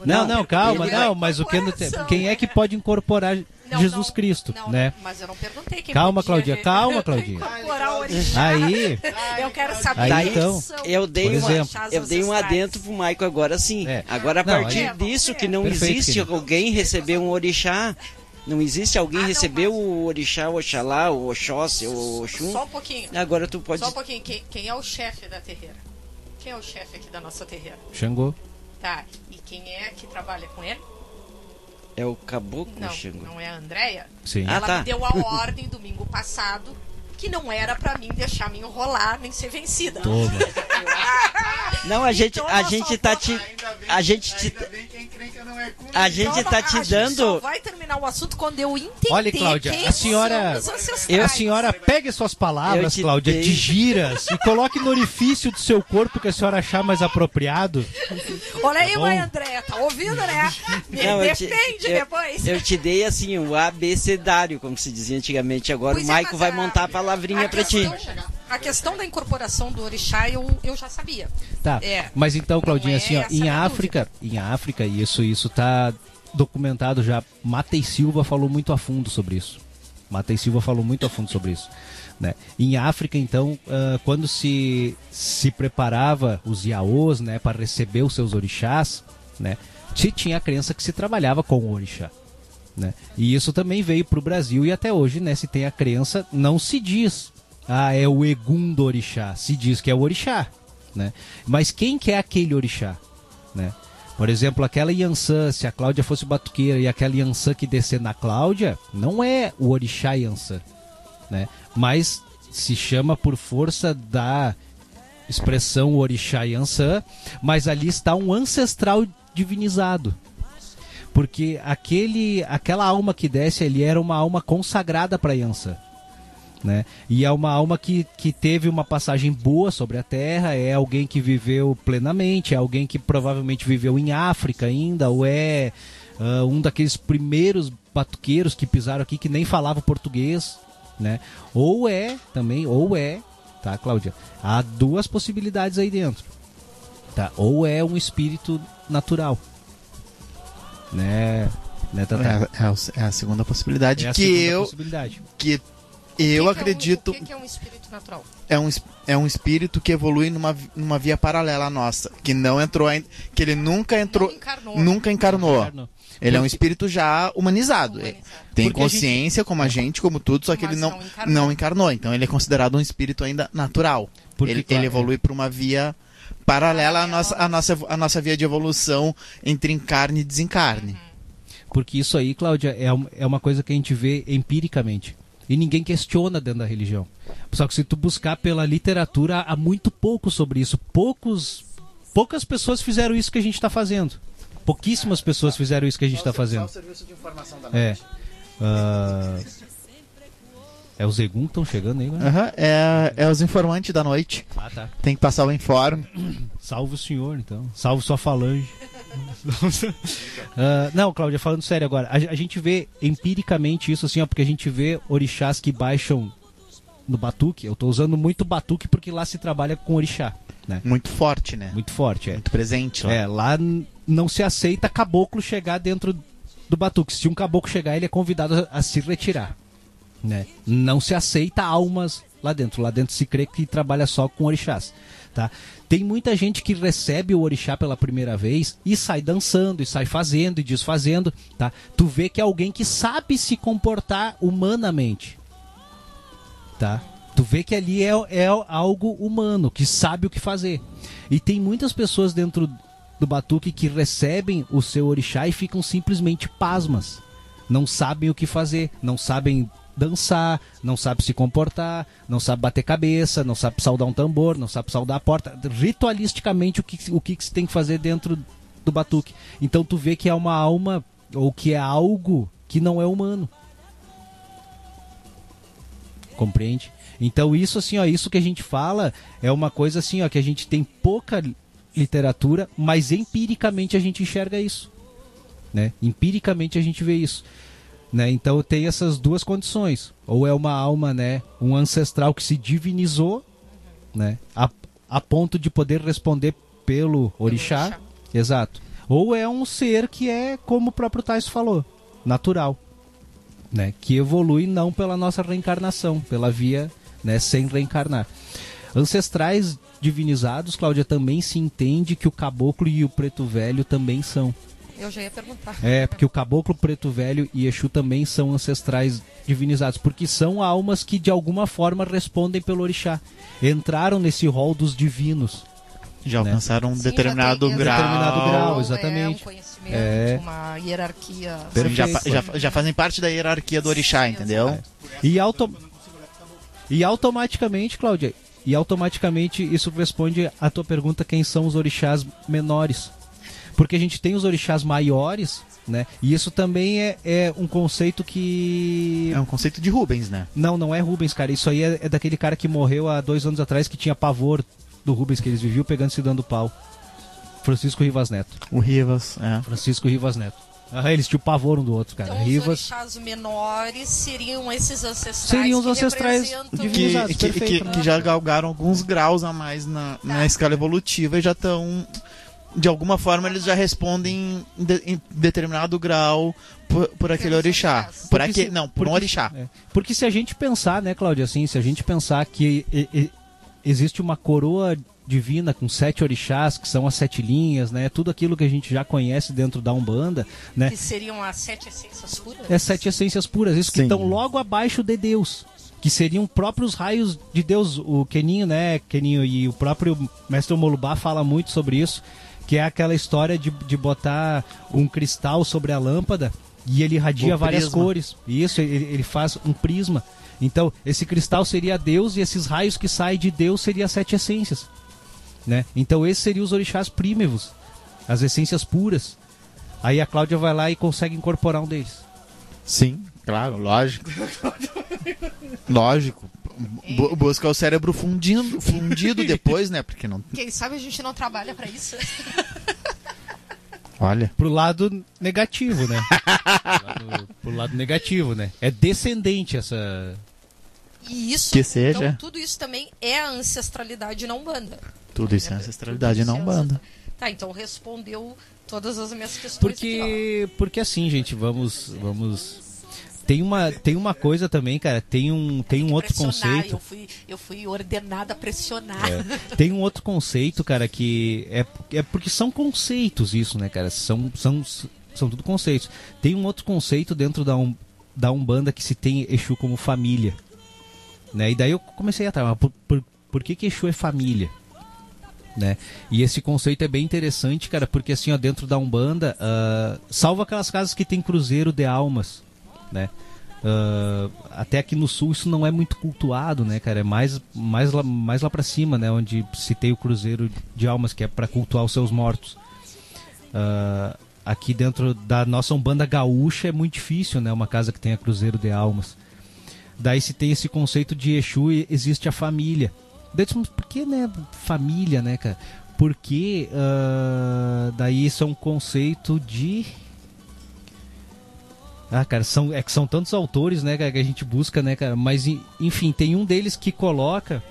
Não. Não, calma, não, mas o que tem- quem é que pode incorporar Jesus não, Cristo, não, né? Mas eu não perguntei quem Calma, re- calma, orixá. Aí, Eu quero saber Aí, então, Eu dei, exemplo. eu dei um adentro pro Michael agora sim. É. Agora a Não, partir aí- disso que não Perfeito, existe alguém receber um orixá. Não existe alguém Ah, não, receber mas- o orixá, o oxalá, o oxóssi, o oxum. Só um pouquinho. Agora tu pode Só um pouquinho. Quem, quem é o chefe da terreira? Quem é o chefe aqui da nossa terreira? Xangô. Tá. E quem é que trabalha com ele? é o caboclo, Não, Xangô. não é a Andréia? Sim. Ah, Ela tá. me deu a ordem domingo passado que não era pra mim deixar me enrolar nem ser vencida. Toma. Não, a gente, Então, a gente tá te a gente te a gente Então, tá a te gente só dando vai terminar o assunto quando eu entender Olha, Cláudia, quem a senhora, ancestrais. a senhora pegue suas palavras, Eu te Cláudia, dei. de giras e coloque no orifício do seu corpo que a senhora achar mais apropriado. Olha aí, Tá mãe bom? Andréia, tá ouvindo, né? Me Não, eu te- defende eu- depois. Eu te dei assim o abecedário, como se dizia antigamente. Agora Pois o é, Maico mas vai a- montar a palavrinha a pra ti. questão- A questão da incorporação do orixá eu, eu já sabia. Tá. É. Mas então, Claudinha, é assim, ó, em África, em África, isso isso tá documentado já. Matei Silva falou muito a fundo sobre isso. Matei Silva falou muito a fundo sobre isso. Né? Em África, então, ah, quando se, se preparava os iaôs né, para receber os seus orixás, né, se tinha a crença que se trabalhava com o orixá. Né? E isso também veio para o Brasil e até hoje né, se tem a crença, não se diz, ah, é o Egum do orixá, se diz que é o orixá. Né? Mas quem que é aquele orixá? Né? Por exemplo, aquela Yansan, se a Cláudia fosse batuqueira e aquela Yansan que descer na Cláudia, não é o orixá Yansan. Né? Mas se chama por força da expressão orixá Yansan, mas ali está um ancestral divinizado. Porque aquele, aquela alma que desce ali era uma alma consagrada para Yansan. Né? E é uma alma que, que teve uma passagem boa sobre a Terra, é alguém que viveu plenamente, é alguém que provavelmente viveu em África ainda, ou é ah, um daqueles primeiros batuqueiros que pisaram aqui que nem falava português, né? Ou é também, ou é, tá, Cláudia? Há duas possibilidades aí dentro, tá? Ou é um espírito natural, né? Né, Tatá? É, é a- é a segunda possibilidade É a que segunda eu possibilidade. que eu O que que é um- acredito o que que é um espírito natural? é um, é um espírito que evolui numa, numa via paralela à nossa, que não entrou ainda, que ele nunca entrou, Não encarnou. nunca encarnou. Inferno. Ele é um Porque- espírito já humanizado. Humanizado. Tem Porque a gente- consciência como a gente, como tudo, só que Mas ele não, não encarnou. não encarnou. Então ele é considerado um espírito ainda natural. Porque, ele, claro, ele evolui para uma via paralela à nossa, à, nossa, à nossa via de evolução entre encarne e desencarne. Porque isso aí, Cláudia, é, é uma coisa que a gente vê empiricamente. E ninguém questiona dentro da religião. Só que se tu buscar pela literatura, há muito pouco sobre isso. Poucos, poucas pessoas fizeram isso que a gente está fazendo. Pouquíssimas pessoas fizeram isso que a gente está fazendo. serviço de informação da É. Ah, é os Zegum que estão chegando aí, né? Aham, é, é os informantes da noite. Ah, tá. Tem que passar o informe. Salve o senhor, então. Salve sua falange. Ah, não, Cláudia, falando sério agora. A, a gente vê empiricamente isso, assim, ó, porque a gente vê orixás que baixam no batuque. Eu tô usando muito batuque porque lá se trabalha com orixá, né? Muito forte, né? Muito forte, é. Muito presente lá. É, lá não se aceita caboclo chegar dentro do batuque. Se um caboclo chegar, ele é convidado a se retirar. Né? Não se aceita almas lá dentro. Lá dentro se crê que trabalha só com orixás. Tá? Tem muita gente que recebe o orixá pela primeira vez e sai dançando, e sai fazendo e desfazendo. Tá? Tu vê que é alguém que sabe se comportar humanamente. Tá? Tu vê que ali é, é algo humano, que sabe o que fazer. E tem muitas pessoas dentro do batuque que recebem o seu orixá e ficam simplesmente pasmas. Não sabem o que fazer, não sabem dançar, não sabem se comportar, não sabem bater cabeça, não sabem saudar um tambor, não sabem saudar a porta. Ritualisticamente o que, o que se tem que fazer dentro do batuque. Então tu vê que é uma alma, ou que é algo que não é humano. Compreende? Então isso assim, ó, isso que a gente fala é uma coisa assim, ó, que a gente tem pouca literatura, mas empiricamente a gente enxerga isso, né? Empiricamente a gente vê isso, né? Então tem essas duas condições, ou é uma alma, né, um ancestral que se divinizou, né, a, a ponto de poder responder pelo orixá, orixá. exato. Ou é um ser que é como o próprio Tais falou, natural, né, que evolui não pela nossa reencarnação, pela via, né, sem reencarnar. Ancestrais divinizados, Cláudia, também se entende que o caboclo e o preto velho também são. Eu já ia perguntar. É, porque o caboclo, preto velho e Exu também são ancestrais divinizados, porque são almas que de alguma forma respondem pelo orixá. Entraram nesse rol dos divinos. Já Né? alcançaram um Sim, determinado já grau. Determinado grau, É um exatamente. conhecimento, É. uma hierarquia. Sim, já, já, já fazem parte da hierarquia do orixá, entendeu? E, auto... e automaticamente, Cláudia, e automaticamente isso responde à tua pergunta quem são os orixás menores. Porque a gente tem os orixás maiores, né? E isso também é, é um conceito que É um conceito de Rubens, né? Não, não é Rubens, cara. Isso aí é, é daquele cara que morreu há dois anos atrás que tinha pavor do Rubens que eles viviam pegando e se dando pau. Francisco Rivas Neto. O Rivas, é. Francisco Rivas Neto. Ah, eles tinham pavor um do outro, cara. Então, os Rivas. orixás menores seriam esses ancestrais Seriam os que ancestrais representam- Que, que, perfeito, que- né? que já galgaram alguns graus a mais na, na escala evolutiva e já estão. De alguma forma eles já respondem em, de- em determinado grau por, por aquele orixá. Por aquele, se- não, por porque um orixá. É. Porque se a gente pensar, né, Cláudia, assim, se a gente pensar que e- e- existe uma coroa divina com sete orixás, que são as sete linhas, né, tudo aquilo que a gente já conhece dentro da Umbanda, né, Que seriam as sete essências puras? é sete essências puras, isso que Sim. estão logo abaixo de Deus, que seriam próprios raios de Deus. O Keninho, né, Keninho e o próprio mestre Molubá fala muito sobre isso, que é aquela história de, de botar um cristal sobre a lâmpada e ele irradia várias cores. Isso, ele, ele faz um prisma. Então, esse cristal seria Deus e esses raios que saem de Deus seriam as sete essências. Né? Então, esses seriam os orixás primevos, as essências puras. Aí a Cláudia vai lá e consegue incorporar um deles. Sim, claro, lógico. lógico. Bu- busca o cérebro fundindo, fundido depois, né? Porque não. Quem sabe a gente não trabalha pra isso? Olha. pro lado negativo, né? pro, lado, pro lado negativo, né? É descendente essa E isso, Que seja. então, tudo isso também é a ancestralidade na Umbanda. Tudo isso é ancestralidade não banda. Tá, então respondeu todas as minhas questões. aqui, Porque, porque assim, gente, vamos, vamos. Tem uma, tem uma coisa também, cara. Tem um, tem um outro conceito. Eu fui, eu fui ordenada a pressionar. É. Tem um outro conceito, cara, que é, é porque são conceitos isso, né, cara? São, são, são tudo conceitos. Tem um outro conceito dentro da, um, da Umbanda que se tem Exu como família. Né? E daí eu comecei a mas por, por, por que, que Exu é família? Né? E esse conceito é bem interessante, cara, porque assim, ó, dentro da Umbanda, ah, salvo aquelas casas que tem cruzeiro de almas, né? Ah, até aqui no sul isso não é muito cultuado, né, cara? É mais, mais, lá, mais lá pra cima, né? Onde tem o cruzeiro de almas, que é para cultuar os seus mortos. Ah, aqui dentro da nossa Umbanda gaúcha é muito difícil, né? Uma casa que tenha cruzeiro de almas. Daí se tem esse conceito de Exu e existe a família. Daí disse, por que, né, família, né, cara? Porque ah, daí isso é um conceito de... Ah, cara, são, é que são tantos autores, né, cara, que a gente busca, né, cara? Mas, en- enfim, tem um deles que coloca...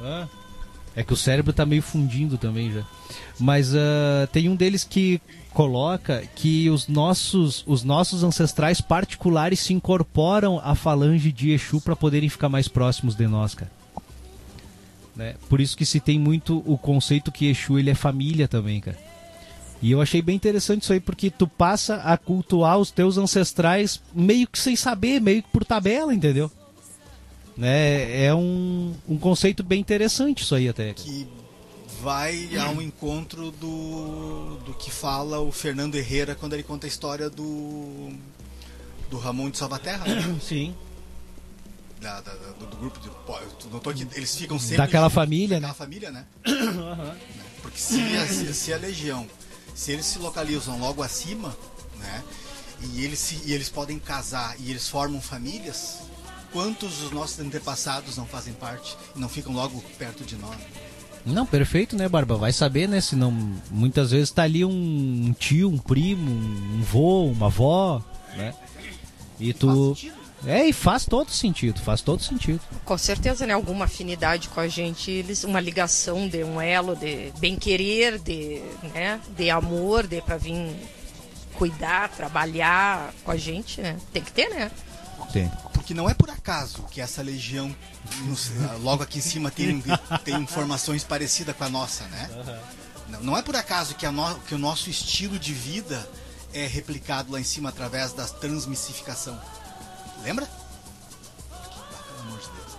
Ah, é que o cérebro tá meio fundindo também já. Mas ah, tem um deles que coloca que os nossos, os nossos ancestrais particulares se incorporam à falange de Exu para poderem ficar mais próximos de nós, cara. Né? Por isso que se tem muito o conceito que Exu ele é família também, cara. E eu achei bem interessante isso aí, porque tu passa a cultuar os teus ancestrais meio que sem saber, meio que por tabela, entendeu? Né? É um, um conceito bem interessante isso aí até. que vai ao encontro do, do que fala o Fernando Herrera quando ele conta a história do do Ramon de Salvaterra, né? Sim. da, da- do, do grupo de, pô, eu notou que eles ficam sempre Daquela juntos, família, daquela né? família, né? Porque se a, se, se a legião, se eles se localizam logo acima, né? E eles se, e eles podem casar e eles formam famílias, quantos dos nossos antepassados não fazem parte e não ficam logo perto de nós? Não, perfeito, né, Barba? Vai saber, né? Se não, muitas vezes tá ali um tio, um primo, um vô, uma avó, né? E tu. É, e faz todo sentido, faz todo sentido. Com certeza, né? Alguma afinidade com a gente, eles, uma ligação de um elo de bem-querer, de, né? de amor, de pra vir cuidar, trabalhar com a gente, né? Tem que ter, né? Tem. Porque não é por acaso que essa legião nos- logo aqui em cima tem, tem informações parecidas com a nossa, né? Não, não é por acaso que, a no- que o nosso estilo de vida é replicado lá em cima através da transmissificação. Lembra? Pelo amor de Deus.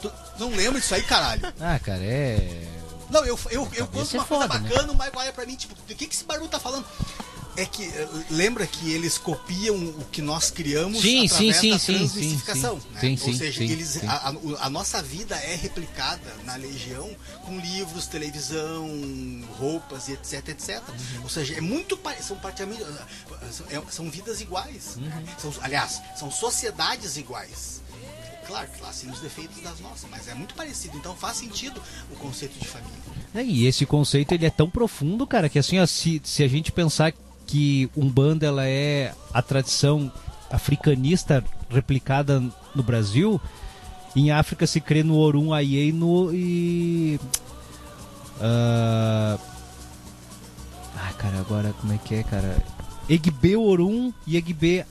Tu não lembra disso aí, caralho? Ah, cara, é. Não, eu, eu, eu conto é uma coisa foda, né? bacana, mas olha pra mim, tipo, do que, que esse barulho tá falando? É que, eh, lembra que eles copiam o que nós criamos Sim, através sim, da sim, transmissificação, sim, né? sim, Ou seja, eles. A, a- nossa vida é replicada na Legião com livros, televisão, roupas e etc, etc. Uhum. Ou seja, é muito são praticamente são, é- são vidas iguais. Uhum. São, aliás, são sociedades iguais. Claro que lá sim os defeitos das nossas, mas é muito parecido. Então faz sentido o conceito de família. É, E esse conceito ele é tão profundo, cara, que assim, ó, se, se a gente pensar que Umbanda ela é a tradição africanista replicada no Brasil, em África se crê no Orum Aie e no e ah, ah, cara, agora como é que é, cara? Egbe Orum e Egbe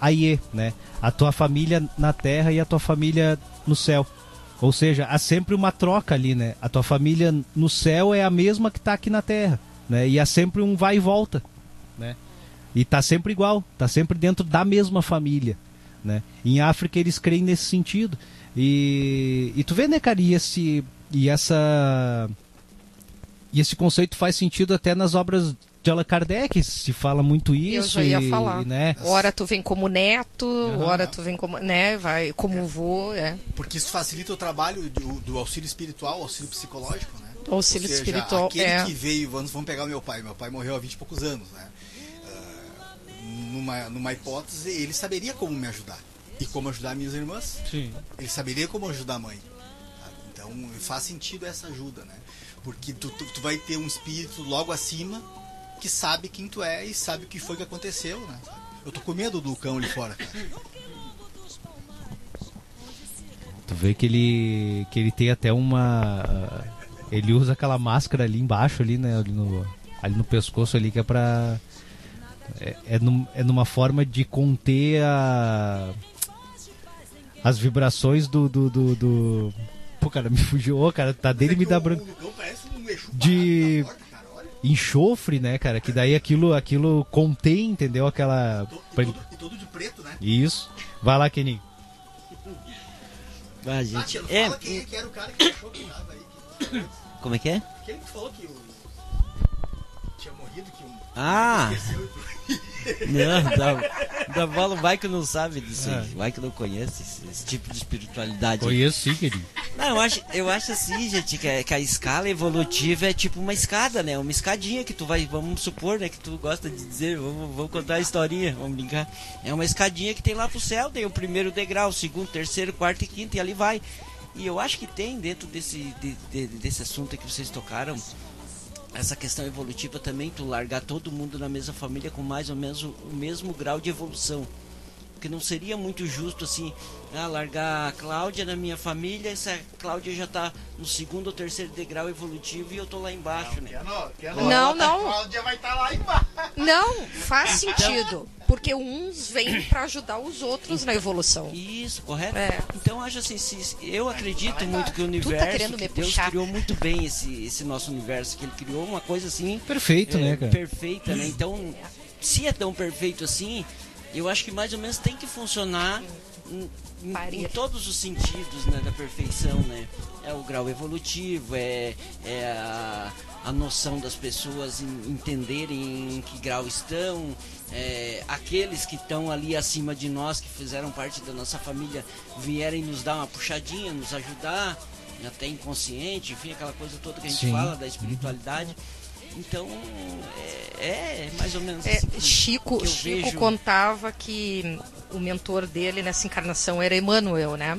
Aie, né? A tua família na terra e a tua família no céu. Ou seja, há sempre uma troca ali, né? A tua família no céu é a mesma que tá aqui na terra, né? E há sempre um vai e volta, né? E tá sempre igual, tá sempre dentro da mesma família, né? Em África eles creem nesse sentido. E, e tu vê, né, cara, e esse e essa e esse conceito faz sentido até nas obras de Allan Kardec, se fala muito Eu isso já ia e, falar. né? Ora tu vem como neto, Aham. ora tu vem como, né, vai como vô, é. Porque isso facilita o trabalho do, do auxílio espiritual, auxílio psicológico, né? O auxílio Ou seja, espiritual aquele é. que veio, vamos, vamos pegar o meu pai. Meu pai morreu há 20 e poucos anos, né? Ah, numa, numa hipótese, ele saberia como me ajudar. E como ajudar minhas irmãs. Sim. Ele saberia como ajudar a mãe. tá? Então faz sentido essa ajuda, né? Porque tu, tu, tu vai ter um espírito logo acima que sabe quem tu é e sabe o que foi que aconteceu, né? Eu tô com medo do cão ali fora, cara. Tu vê que ele que ele tem até uma ele usa aquela máscara ali embaixo ali, né, ali no ali no pescoço ali que é pra é, é, num, é numa forma de conter a as vibrações do do, do, do... Pô, cara, me fugiu, Ô, cara, tá dele me dá branco de enxofre, né, cara? Que daí aquilo, aquilo contém, entendeu? Aquela. E todo, e todo de preto, né? Isso. Vai lá, Keninho. Ah, Ah, gente. tia, não É, fala quem, quem era o cara que achou que nada aí. Que... como é que é? Quem que falou que o... tinha morrido, que o... Ah! Esqueceu. Não, da, da bola vai que não sabe disso aí. É. Vai que não conhece esse, esse tipo de espiritualidade. Conheço sim, Keninho. Não, eu acho, eu acho assim, gente, que a, que a escala evolutiva é tipo uma escada, né? Uma escadinha que tu vai, vamos supor, né? Que tu gosta de dizer, vamos, vamos contar a historinha, vamos brincar. É uma escadinha que tem lá pro céu, tem o primeiro degrau, o segundo, terceiro, quarto e quinto, e ali vai. E eu acho que tem dentro desse, de- de- desse assunto que vocês tocaram, essa questão evolutiva também, tu largar todo mundo na mesma família com mais ou menos o, o mesmo grau de evolução. Porque não seria muito justo assim, ah, largar a Cláudia na minha família, essa Cláudia já tá no segundo ou terceiro degrau evolutivo e eu tô lá embaixo, né? Não, não. Cláudia vai estar lá embaixo. Não, faz sentido. Porque uns vêm pra ajudar os outros na evolução. Isso, correto? É. Então acho assim, se, eu acredito muito que o tá universo, querendo que me Deus puxar. criou muito bem esse, esse nosso universo, que ele criou uma coisa assim Perfeito, é, né, cara? perfeita, né? Então, se é tão perfeito assim, eu acho que mais ou menos tem que funcionar em, em- em todos os sentidos né, da perfeição, né? É o grau evolutivo, é, é a, a noção das pessoas em entenderem em que grau estão, é, aqueles que estão ali acima de nós, que fizeram parte da nossa família, vierem nos dar uma puxadinha, nos ajudar, até inconsciente, enfim, aquela coisa toda que a gente Sim. fala da espiritualidade. Então, é, é mais ou menos É, assim que- Chico, que eu Chico vejo. contava que o mentor dele nessa encarnação era Emmanuel, né?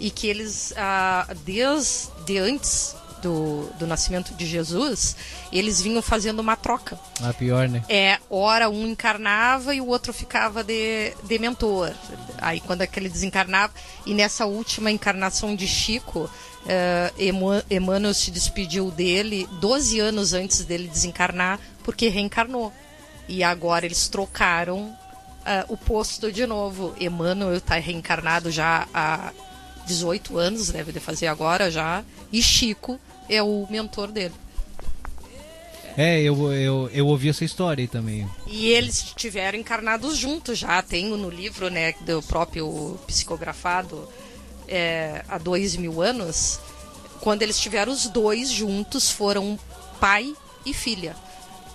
E que eles, ah, desde antes do, do nascimento de Jesus, eles vinham fazendo uma troca. A pior, né? É, ora um encarnava e o outro ficava de, de mentor. Aí quando aquele desencarnava, e nessa última encarnação de Chico, Emu- Emmanuel se despediu dele 12 anos antes dele desencarnar, porque reencarnou. E agora eles trocaram ah, o posto de novo. Emmanuel está reencarnado já há 18 anos, deve de fazer agora já, e Chico é o mentor dele. É, eu, eu, eu ouvi essa história aí também. E eles estiveram encarnados juntos já. Tenho no livro, né, do próprio psicografado é, há dois mil anos. Quando eles estiveram os dois juntos, foram pai e filha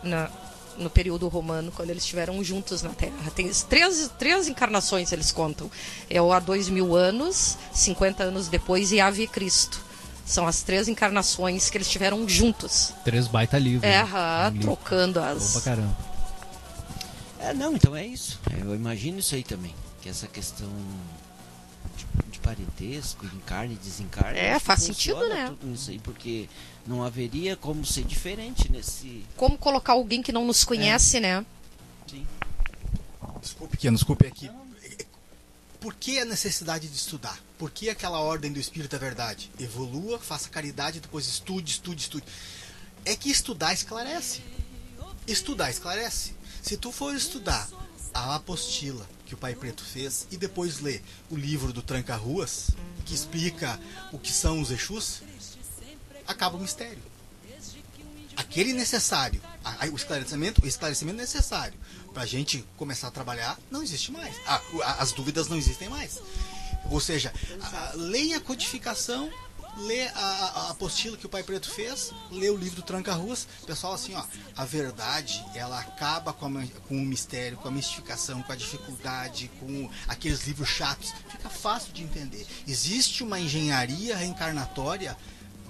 na, no período romano, quando eles estiveram juntos na Terra. Tem três, três encarnações, eles contam. É o há dois mil anos, 50 anos depois, e Ave Cristo. São as três encarnações que eles estiveram juntos. Três baita livros. É, né? Um livro trocando bom as. pra caramba. É, não, então é isso. Eu imagino isso aí também. Que essa questão de, de parentesco, encarne e desencarne. É, que faz sentido, né? Tudo isso aí, porque não haveria como ser diferente nesse. como colocar alguém que não nos conhece, né? Sim. Desculpe, Kian, desculpe aqui. Por que a necessidade de estudar? Por que aquela ordem do Espírito da Verdade? Evolua, faça caridade, depois estude, estude, estude. É que estudar esclarece. Estudar esclarece. Se tu for estudar a apostila que o Pai Preto fez e depois ler o livro do Tranca-Ruas, que explica o que são os Exus, acaba o mistério aquele necessário, o esclarecimento, o esclarecimento necessário para a gente começar a trabalhar não existe mais. As dúvidas não existem mais. Ou seja, leia a codificação, lê a, a- apostila que o Pai Preto fez, lê o livro do Tranca-Ruas. Pessoal, assim, ó, a verdade, ela acaba com, a com o mistério, com a mistificação, com a dificuldade, com aqueles livros chatos. Fica fácil de entender. Existe uma engenharia reencarnatória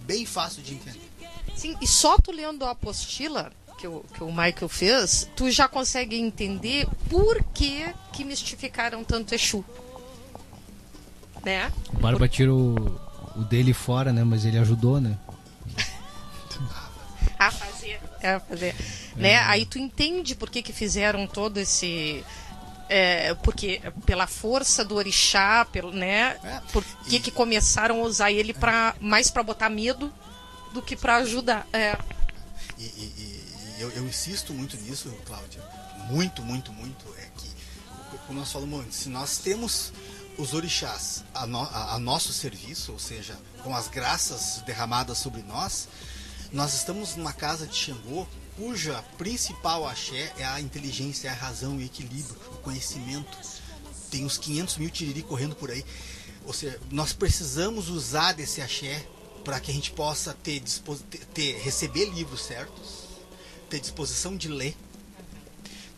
bem fácil de entender. Sim, e só tu lendo a apostila que o, que o Michael fez, tu já consegue entender por que, que mistificaram tanto Exu. Né? O Barba tira o, o dele fora, né? Mas ele ajudou, né? A fazer. A fazer. Né? Aí tu entende por que, que fizeram todo esse. É, porque pela força do orixá, pelo, né? É, Por que, e- que começaram a usar ele para mais para botar medo do que para ajudar? É, E, e- e- e eu, eu insisto muito nisso, Cláudia. Muito, muito, muito. É que, como nós falamos antes, se nós temos os orixás a, no- a- a nosso serviço, ou seja, com as graças derramadas sobre nós, nós estamos numa casa de Xangô cuja principal axé é a inteligência, é a razão o equilíbrio, o conhecimento. Tem uns 500 mil tiriri correndo por aí. Ou seja, nós precisamos usar desse axé para que a gente possa ter- ter- receber livros certos, ter disposição de ler,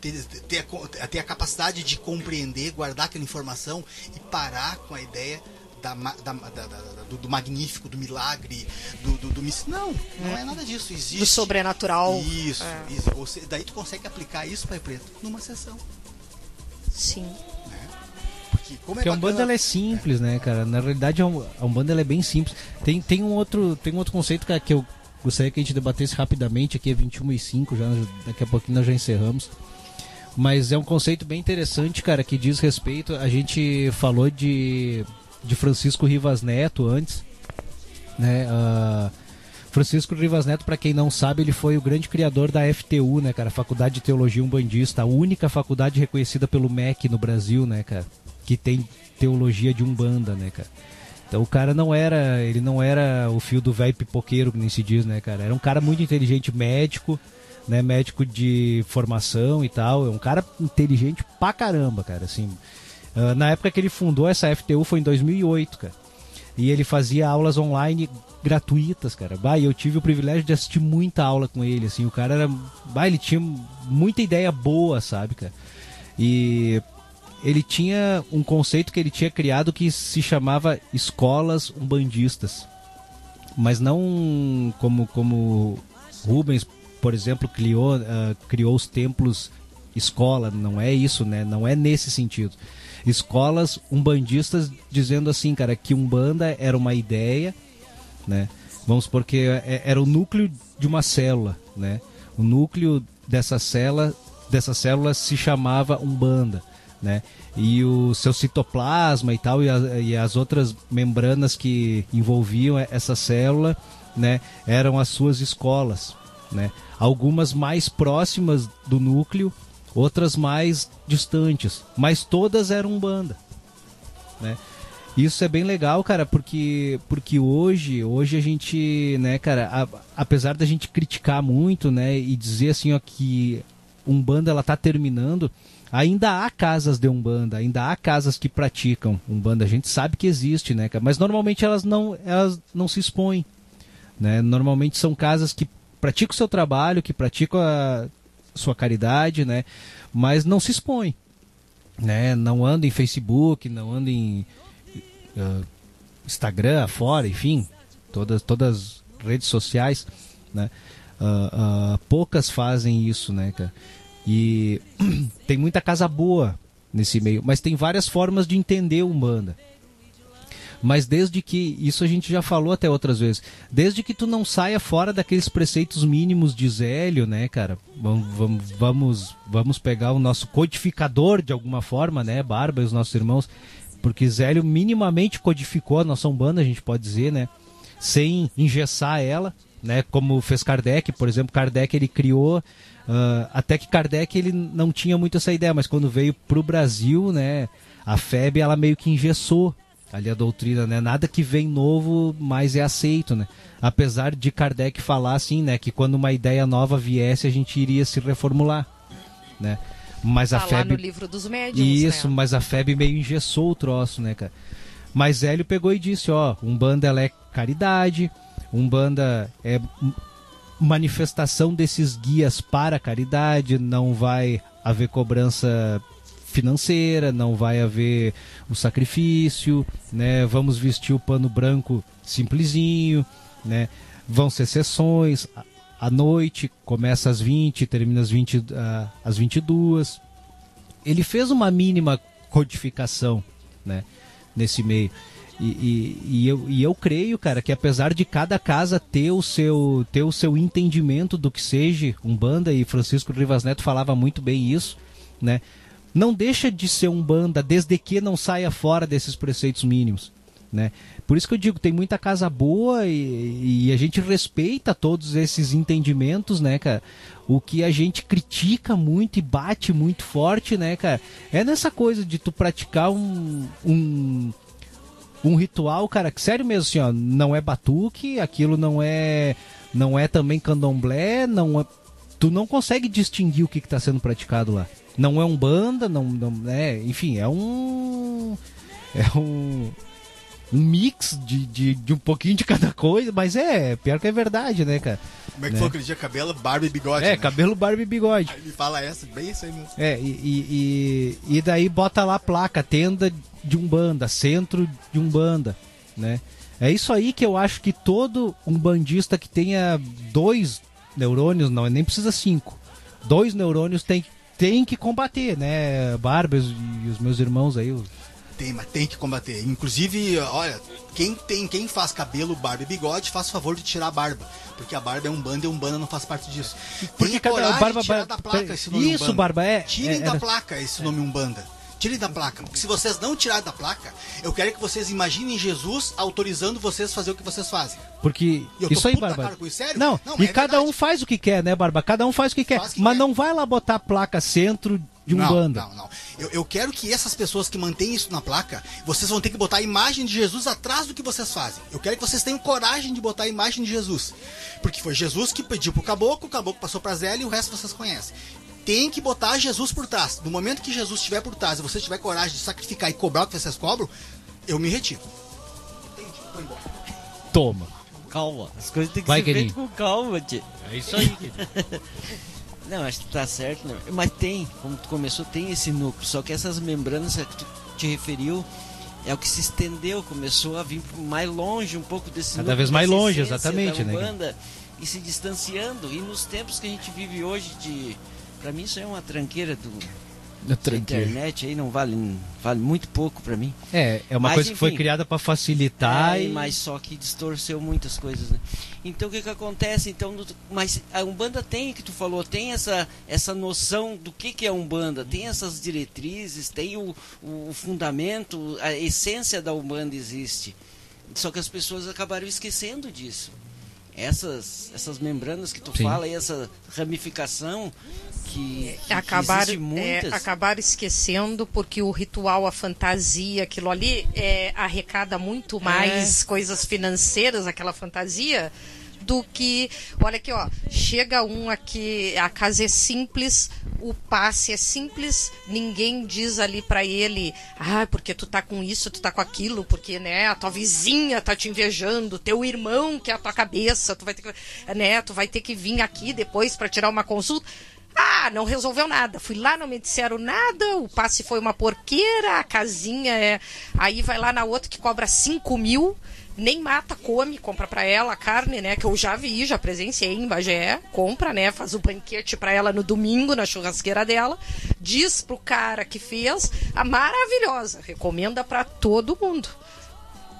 ter, ter, a, ter a capacidade de compreender, guardar aquela informação e parar com a ideia da, da- da- da- da- do, do magnífico, do milagre, do, do, do Não, não é nada disso. Existe. do sobrenatural. Isso, É. isso. Você, daí tu consegue aplicar isso, Pai Preto, numa sessão. Sim. Porque como é Porque a bacana- Umbanda ela é simples, né, cara? Na realidade, a Um- a Umbanda ela é bem simples. Tem, tem, um outro, tem um outro conceito cara, que eu gostaria que a gente debatesse rapidamente. Aqui é 21 e 5, já, daqui a pouquinho nós já encerramos. Mas é um conceito bem interessante, cara, que diz respeito. A gente falou de, de Francisco Rivas Neto antes, né? ah, Francisco Rivas Neto, para quem não sabe, ele foi o grande criador da FTU, né, cara? Faculdade de Teologia Umbandista, a única faculdade reconhecida pelo MEC no Brasil, né, cara? Que tem teologia de Umbanda, né, cara? Então o cara não era, ele não era o fio do velho pipoqueiro, que nem se diz, né, cara? Era um cara muito inteligente, médico, né, médico de formação e tal. É um cara inteligente pra caramba, cara, assim. Ah, na época que ele fundou essa FTU foi em 2008, cara. E ele fazia aulas online gratuitas, cara. Bah, eu tive o privilégio de assistir muita aula com ele, assim. O cara era. Bah, ele tinha muita ideia boa, sabe, cara? E ele tinha um conceito que ele tinha criado que se chamava escolas umbandistas. Mas não como, como Rubens, por exemplo, criou, ah, criou os templos escola, não é isso, né? Não é nesse sentido. Escolas umbandistas dizendo assim, cara, que Umbanda era uma ideia, né? Vamos porque é- era o núcleo de uma célula, né? O núcleo dessa célula, dessa célula se chamava Umbanda, né? E o seu citoplasma e tal e, a- e as outras membranas que envolviam essa célula, né, eram as suas escolas, né? Algumas mais próximas do núcleo, outras mais distantes, mas todas eram Umbanda, né? Isso é bem legal, cara, porque porque hoje, hoje a gente, né, cara, a- apesar da gente criticar muito, né, e dizer assim, ó, que Umbanda ela tá terminando, ainda há casas de Umbanda, ainda há casas que praticam Umbanda, a gente sabe que existe, né, cara, mas normalmente elas não elas não se expõem, né? Normalmente são casas que praticam o seu trabalho, que praticam a sua caridade, né, mas não se expõem, né? Não andam em Facebook, não andam em ah, Instagram, fora, enfim, todas todas as redes sociais, né? Ah, ah, poucas fazem isso, né, cara? E tem muita casa boa nesse meio, mas tem várias formas de entender Umbanda. Mas desde que, isso a gente já falou até outras vezes, desde que tu não saia fora daqueles preceitos mínimos de Zélio, né, cara? Vamos, vamos, vamos, pegar o nosso codificador de alguma forma, né, Barba e os nossos irmãos, porque Zélio minimamente codificou a nossa Umbanda, a gente pode dizer, né? Sem engessar ela, né? Como fez Kardec, por exemplo, Kardec ele criou, ah, até que Kardec ele não tinha muito essa ideia, mas quando veio pro Brasil, né? A FEB ela meio que engessou ali a doutrina, né? Nada que vem novo mais é aceito, né? Apesar de Kardec falar assim, né? Que quando uma ideia nova viesse a gente iria se reformular, né? Mas a Tá FEB no livro dos médiums, isso, né? mas a FEB meio engessou o troço, né, cara? Mas Hélio pegou e disse, ó, Umbanda ela é caridade, Umbanda é manifestação desses guias para a caridade, não vai haver cobrança financeira, não vai haver o sacrifício, né? Vamos vestir o pano branco simplesinho, né? Vão ser sessões à- noite, começa às 20, termina às 20 ah, às 22 ele fez uma mínima codificação né, nesse meio. E, e, e eu, e eu creio, cara, que apesar de cada casa ter o seu, ter o seu entendimento do que seja Umbanda, e Francisco Rivas Neto falava muito bem isso, né? Não deixa de ser um banda desde que não saia fora desses preceitos mínimos. Né? Por isso que eu digo, tem muita casa boa e, e, a gente respeita todos esses entendimentos, né, cara? O que a gente critica muito e bate muito forte, né, cara? É nessa coisa de tu praticar um, um, um ritual, cara, que sério mesmo, assim, ó, não é batuque, aquilo não é não é também candomblé, não é, tu não consegue distinguir o que está sendo praticado lá. Não é um banda, não, não é, enfim, é um é um um mix de, de, de, um pouquinho de cada coisa, mas é, pior que é verdade, né, cara? Como é que né? foi aquele dia? Cabelo, barba e bigode. É, né? cabelo, barba e bigode. Aí me fala essa, bem isso aí mesmo. É, e, e, e, daí bota lá a placa, tenda de Umbanda, centro de Umbanda, né? É isso aí que eu acho que todo um bandista que tenha dois neurônios, não, nem precisa cinco, dois neurônios tem, tem que combater, né? Barbas e os meus irmãos aí, os tem, mas tem que combater. Inclusive, olha, quem tem, quem faz cabelo, barba e bigode, faz favor de tirar a barba. Porque a barba é um banda e um banda não faz parte disso. Porque tem cada barba tirar da placa esse nome Isso, Umbanda. barba é. Tirem é, da era- placa esse nome Umbanda. Tirem da placa. Porque se vocês não tirarem da placa, eu quero que vocês imaginem Jesus autorizando vocês a fazer o que vocês fazem. Porque isso aí, Barba. isso, sério? Não, Não, e é cada verdade. um faz o que quer, né, Barba? Cada um faz o que quer. Que mas quer. não vai lá botar a placa centro de um não, banda. Não, não. Eu, eu quero que essas pessoas que mantêm isso na placa, vocês vão ter que botar a imagem de Jesus atrás do que vocês fazem. Eu quero que vocês tenham coragem de botar a imagem de Jesus. Porque foi Jesus que pediu pro caboclo, o caboclo passou pra Zélia e o resto vocês conhecem. Tem que botar Jesus por trás. No momento que Jesus estiver por trás e você tiver coragem de sacrificar e cobrar o que vocês cobram, eu me retiro. Entendi, embora. Toma. Calma, as coisas têm que Vai, ser feitas com calma, tia. É isso aí. Não, acho que tá certo, né? Mas tem, como tu começou, tem esse núcleo. Só que essas membranas que tu te referiu é o que se estendeu, começou a vir mais longe um pouco desse Cada núcleo, vez mais longe, exatamente, da né, Umbanda, E se distanciando. E nos tempos que a gente vive hoje de. Pra mim isso é uma tranqueira do. Da tranqueira. internet aí não vale, vale muito pouco pra mim. É, é uma Mas, coisa que foi enfim. criada pra facilitar É, e... mas só que distorceu muitas coisas, né? Então o que que acontece? Então, mas a Umbanda tem, que tu falou, tem essa, essa noção do que que é Umbanda, tem essas diretrizes, tem o, o fundamento, a essência da Umbanda existe. Só que as pessoas acabaram esquecendo disso. Essas, essas membranas que tu Sim. fala, e essa ramificação que, que, que acabar, muitas. é, acabar esquecendo porque o ritual, a fantasia, aquilo ali é, arrecada muito mais coisas financeiras, aquela fantasia, do que. Olha aqui, ó. Chega um aqui, a casa é simples, o passe é simples, ninguém diz ali pra ele, ah, porque tu tá com isso, tu tá com aquilo, porque, né, a tua vizinha tá te invejando, teu irmão que é a tua cabeça, tu vai ter que, né, tu vai ter que vir aqui depois pra tirar uma consulta. Ah, não resolveu nada. Fui lá, não me disseram nada. O passe foi uma porqueira. A casinha é. Aí vai lá na outra que cobra 5 mil. Nem mata, come, compra pra ela a carne, né? Que eu já vi, já presenciei em Bagé. Compra, né? Faz o banquete pra ela no domingo na churrasqueira dela. Diz pro cara que fez a maravilhosa. Recomenda pra todo mundo.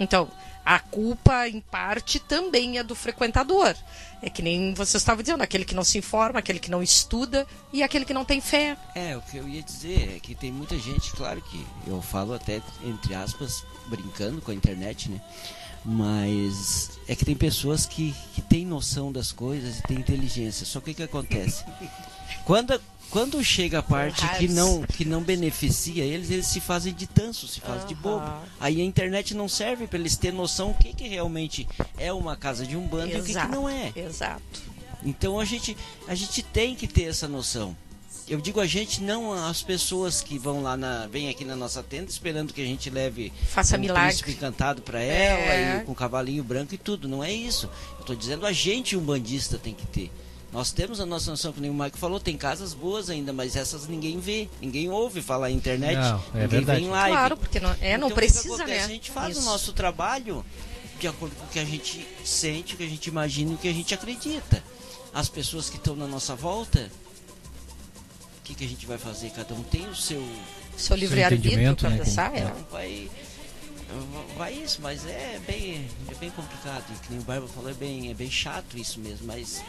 Então, a culpa, em parte, também é do frequentador. É que nem você estava dizendo, aquele que não se informa, aquele que não estuda e aquele que não tem fé. É, o que eu ia dizer é que tem muita gente, claro que eu falo até entre aspas, brincando com a internet, né? Mas é que tem pessoas que, que têm noção das coisas e têm inteligência. Só que o que acontece? Quando, quando chega a parte que não, que não beneficia eles, eles se fazem de tanso, se fazem de bobo. Aí a internet não serve para eles terem noção o que, que realmente é uma casa de um bando e o que, que não é. Exato. Então a gente, a gente tem que ter essa noção. Eu digo a gente, não as pessoas que vão lá na, vem aqui na nossa tenda esperando que a gente leve Faça um milagre. príncipe encantado para ela É. e com cavalinho branco e tudo. Não é isso. Eu tô dizendo a gente um bandista tem que ter. Nós temos a nossa noção, nem o Mike falou, tem casas boas ainda, mas essas ninguém vê, ninguém ouve falar na internet, Não, é ninguém verdade. vê em live. Claro, porque não, é, não Então, precisa, né? A gente faz Isso. o nosso trabalho de acordo com o que a gente sente, o que a gente imagina e o que a gente acredita. As pessoas que estão na nossa volta, o que, que a gente vai fazer? Cada um tem o seu. Seu livre-arbítrio para né, pensar. como- É. Então vai. Vai isso, mas é bem, é bem complicado. E que nem o Barba falou, é bem, é bem chato isso mesmo. Mas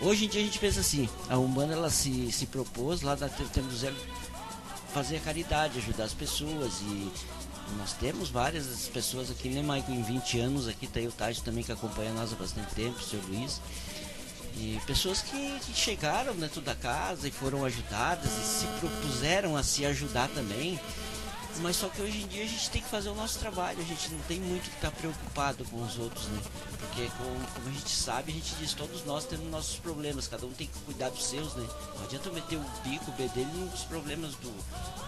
hoje em dia a gente pensa assim: a Umbanda ela se, se propôs lá da temos Zé fazer a caridade, ajudar as pessoas e nós temos várias pessoas aqui, né, Maicon? Em 20 anos aqui tá aí o Tássio também que acompanha nós há bastante tempo, o seu Luiz. E pessoas que, que chegaram dentro da casa e foram ajudadas e se propuseram a se ajudar também. Mas só que hoje em dia a gente tem que fazer o nosso trabalho, a gente não tem muito que estar tá preocupado com os outros, né? Porque como, como, a gente sabe, a gente diz, todos nós temos nossos problemas, cada um tem que cuidar dos seus, né? Não adianta eu meter o bico, o bedelho nos problemas do,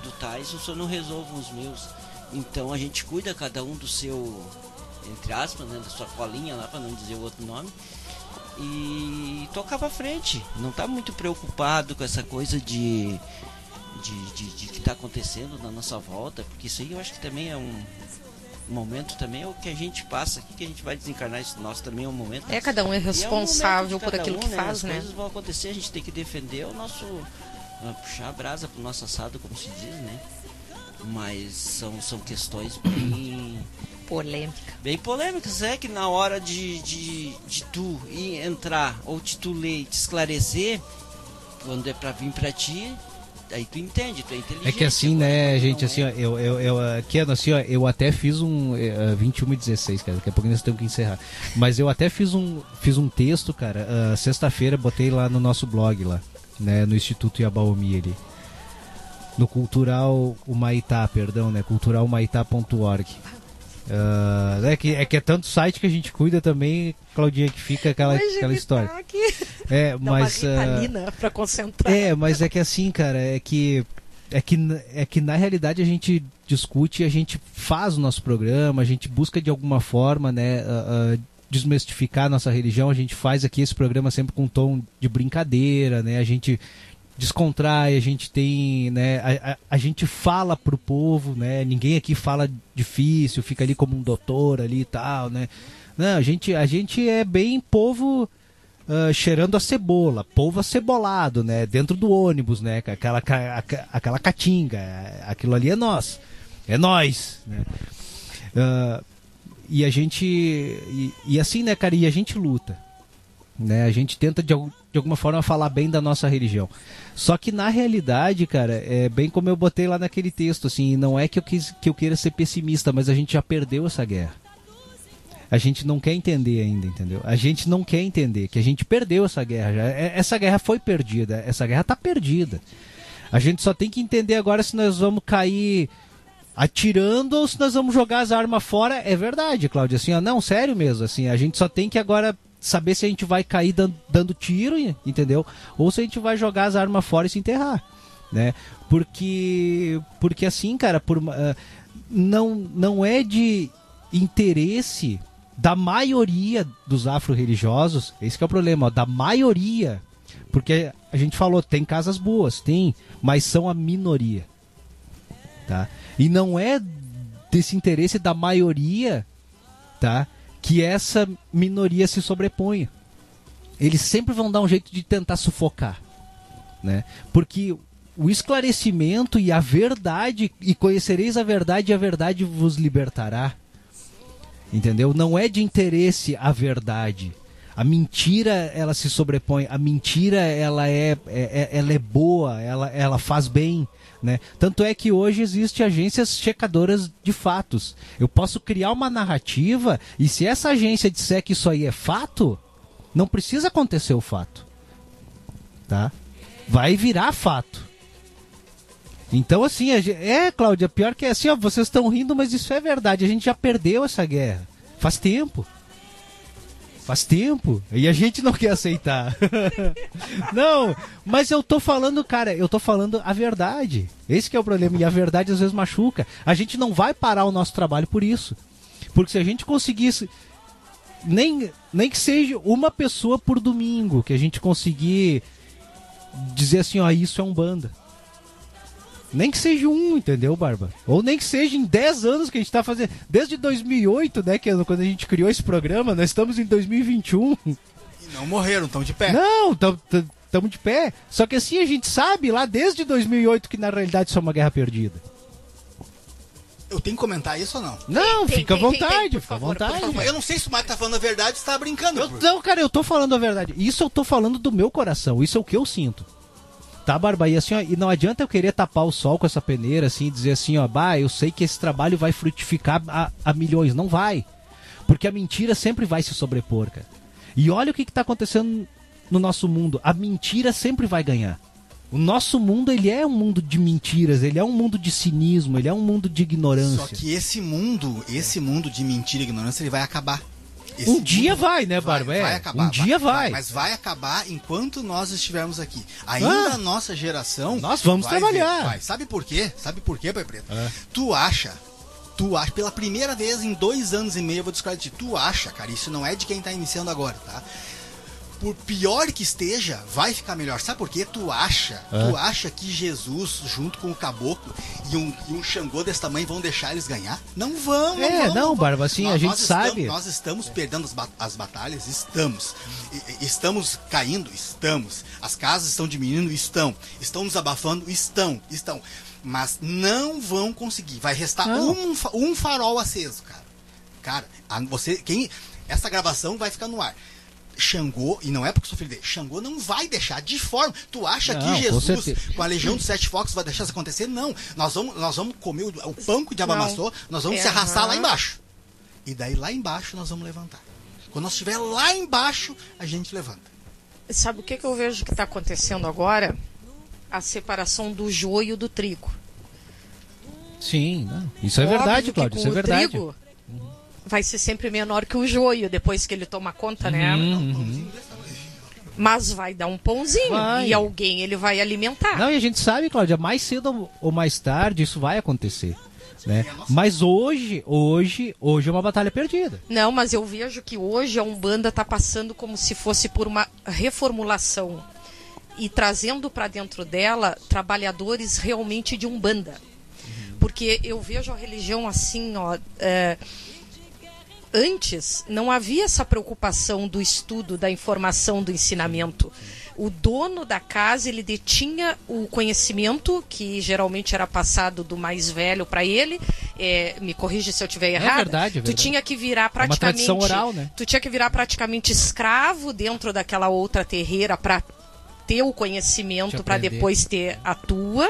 do Tyson, só não resolvo os meus. Então a gente cuida cada um do seu, entre aspas, né, da sua colinha lá, para não dizer o outro nome. E tocar pra frente. Não tá muito preocupado com essa coisa de, de, de, de que está acontecendo na nossa volta, porque isso aí eu acho que também é um, momento também é o que a gente passa aqui, que a gente vai desencarnar isso nosso também é um momento. É, cada um é responsável é um por aquilo um, que né? faz, As né? As coisas vão acontecer, a gente tem que defender o nosso. Uh, puxar a brasa pro nosso assado, como se diz, né? mas são, são questões bem polêmicas. Bem polêmicas, é que na hora de, de, de tu ir entrar ou de tu ler e te esclarecer, quando é pra vir pra ti, aí tu entende, tu é inteligente. É que assim, né, gente, assim, é. ó, eu, eu, eu, aqui, assim, ó, eu até fiz um uh, 21 e 16, cara, daqui a pouco nós temos que encerrar. Mas eu até fiz um, fiz um texto, cara, uh, sexta-feira, botei lá no nosso blog lá, né, no Instituto Yabaomi ali no Cultural Humaitá, perdão, né? culturalhumaitá.org. Uh, é, que, é que é tanto site que a gente cuida também, Claudinha, que fica aquela, aquela história. Aqui. É, mas. Uma uh, concentrar. É, mas é que assim, cara, é que. É que, é que na realidade a gente discute, a gente faz o nosso programa, a gente busca de alguma forma, né, uh, uh, desmistificar a nossa religião. A gente faz aqui esse programa sempre com um tom de brincadeira, né? A gente descontrai, a gente tem, né, a, a, a, gente fala pro povo, né, ninguém aqui fala difícil, fica ali como um doutor ali e tal, né, não, a gente, a gente é bem povo uh, cheirando a cebola, povo acebolado, né, dentro do ônibus, né, aquela, aquela catinga, aquilo ali é nós, é nós, né, uh, e a gente, e, e assim, né, cara, e a gente luta, né? A gente tenta de, de, alguma forma falar bem da nossa religião. Só que na realidade, cara, é bem como eu botei lá naquele texto, assim, não é que eu, quis, que eu queira ser pessimista, mas a gente já perdeu essa guerra. A gente não quer entender ainda, entendeu? A gente não quer entender que a gente perdeu essa guerra. Já. É, essa guerra foi perdida. Essa guerra tá perdida. A gente só tem que entender agora se nós vamos cair atirando ou se nós vamos jogar as armas fora. É verdade, Cláudia. Assim, ó, não, sério mesmo. Assim, a gente só tem que agora saber se a gente vai cair dando, dando tiro, entendeu? Ou se a gente vai jogar as armas fora e se enterrar, né? Porque, porque assim, cara, por, uh, não, não é de interesse da maioria dos afro-religiosos, esse é o problema, ó, da maioria, porque a gente falou, tem casas boas, tem, mas são a minoria, tá? E não é desse interesse da maioria, tá? que essa minoria se sobreponha. Eles sempre vão dar um jeito de tentar sufocar, né? Porque o esclarecimento e a verdade, e conhecereis a verdade e a verdade vos libertará. Entendeu? Não é de interesse a verdade. A mentira, ela se sobrepõe. A mentira, ela é, é, é ela é boa, ela, ela faz bem. Né? Tanto é que hoje existem agências checadoras de fatos. Eu posso criar uma narrativa e se essa agência disser que isso aí é fato, não precisa acontecer o fato. Tá? Vai virar fato. Então, assim, é, Cláudia, pior que é assim, ó, vocês estão rindo, mas isso é verdade. A gente já perdeu essa guerra. Faz tempo. Faz tempo. E a gente não quer aceitar. não, mas eu tô falando, cara, eu tô falando a verdade. Esse é o problema. E a verdade às vezes machuca. A gente não vai parar o nosso trabalho por isso. Porque se a gente conseguisse. Nem, nem que seja uma pessoa por domingo, que a gente conseguir dizer assim, ó, isso é um banda. Nem que seja um, entendeu, Barba? Ou nem que seja em 10 anos que a gente tá fazendo. Desde 2008, né, que é quando a gente criou esse programa, nós estamos em 2021. E não morreram, estão de pé. Não, estamos de pé. Só que assim a gente sabe lá desde 2008 que na realidade isso é uma guerra perdida. Eu tenho que comentar isso ou não? Não, tem, fica à vontade, fica à vontade. Eu não sei se o Marco tá falando a verdade ou se tá brincando. Eu, não, cara, eu tô falando a verdade. Isso eu tô falando do meu coração, isso é o que eu sinto Tá, Barba, e assim, ó, e não adianta eu querer tapar o sol com essa peneira, assim, dizer assim, ó, bah, eu sei que esse trabalho vai frutificar a, a milhões. Não vai. Porque a mentira sempre vai se sobrepor, cara. E olha o que, que tá acontecendo no nosso mundo. A mentira sempre vai ganhar. O nosso mundo, ele é um mundo de mentiras, ele é um mundo de cinismo, ele é um mundo de ignorância. Só que esse mundo, esse mundo de mentira e ignorância, ele vai acabar. Esse Um dia vai, né, vai, Barba? É, vai acabar. um dia vai. Mas vai acabar enquanto nós estivermos aqui. Ainda Ah. a nossa geração. Nós vamos vai trabalhar. ver, vai. Sabe por quê? Sabe por quê, Pai Preto? É. Tu acha. Tu acha, pela primeira vez em dois anos e meio, eu vou discordar de ti. Tu acha, cara, isso não é de quem tá iniciando agora, tá? Por pior que esteja, vai ficar melhor. Sabe por quê? Tu acha, É. tu acha que Jesus, junto com o caboclo e um, e um Xangô desse tamanho, vão deixar eles ganhar? Não vão, não É, vão, não, vão. Barba, assim, a gente estamos- sabe. nós estamos perdendo as, ba- as batalhas? Estamos. E- estamos caindo? Estamos. As casas estão diminuindo? Estão. Estão nos abafando? Estão. Estão. Mas não vão conseguir. Vai restar Não. um, um farol aceso, cara. Cara, a- você. Quem, essa gravação vai ficar no ar. Xangô, e não é porque eu sou filho dele, Xangô não vai deixar de forma. Tu acha Não, que com Jesus, certeza. com, a legião dos sete focos, vai deixar isso acontecer? Não. Nós vamos, nós vamos comer o, o pão que o diabo Não. amassou, nós vamos É, se arrastar lá aham. embaixo. E daí lá embaixo nós vamos levantar. Quando nós estiver lá embaixo, a gente levanta. Sabe o que, que eu vejo que está acontecendo agora? A separação do joio do trigo. Sim, não. isso é Óbvio verdade, Cláudio, com isso é o verdade. trigo vai ser sempre menor que o joio depois que ele toma conta, né? Uhum, uhum. Mas vai dar um pãozinho Vai. e alguém ele vai alimentar. Não, e a gente sabe, Cláudia, mais cedo ou mais tarde isso vai acontecer. Né? Mas hoje, hoje, hoje é uma batalha perdida. Não, mas eu vejo que hoje a Umbanda está passando como se fosse por uma reformulação e trazendo para dentro dela trabalhadores realmente de Umbanda. Porque eu vejo a religião assim, ó. é, antes não havia essa preocupação do estudo, da informação, do ensinamento. O dono da casa ele detinha o conhecimento que geralmente era passado do mais velho para ele. É, me corrige se eu estiver errado. verdade, é Tu verdade. tinha que virar uma praticamente. tradição oral, né? Tu tinha que virar praticamente escravo dentro daquela outra terreira para ter o conhecimento para depois ter a tua,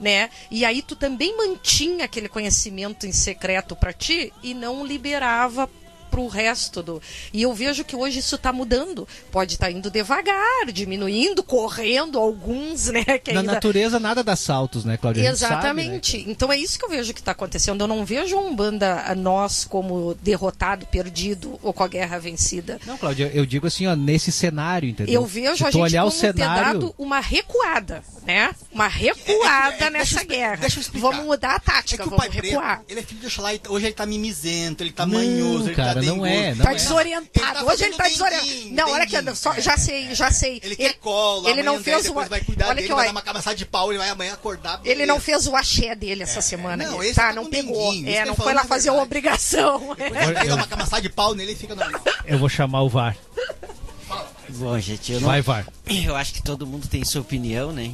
né? E aí tu também mantinha aquele conhecimento em secreto para ti e não liberava pro resto do. E eu vejo que hoje isso tá mudando. Pode estar indo devagar, diminuindo, correndo alguns, né, que Na ainda natureza nada dá saltos, né, Cláudia? A gente sabe, né? Exatamente. Então é isso que eu vejo que está acontecendo. Eu não vejo um banda a nós como derrotado, perdido ou com a guerra vencida. Não, Cláudia, eu digo assim, ó, nesse cenário, entendeu? Eu vejo Se a gente olhar como o cenário, ter dado uma recuada, né? Uma recuada É, é, deixa nessa guerra. deixa eu explicar. Vamos mudar a É tática, que o pai recuar. preto, ele é filho de Oxalá, e hoje ele tá mimizento, ele tá Não, manhoso, ele cara, tá não é, não Tá é. desorientado. Ele tá Hoje ele tá desorientado. Não, olha aqui, denguinho, só, é. já sei, já sei. Ele quer colo, ele não fez o. depois vai cuidar Olha dele, aqui, vai dar uma cabeçada de pau, ele vai amanhã acordar. Ele não fez o axé dele essa semana. não, ele- esse tá, tá não pegou. É, que não ele foi lá falou, fazer na a verdade. obrigação. Ele dá uma cabeçada de pau nele e fica normal. eu vou chamar o VAR. Bom, gente, eu não, Vai, VAR. eu acho que todo mundo tem sua opinião, né?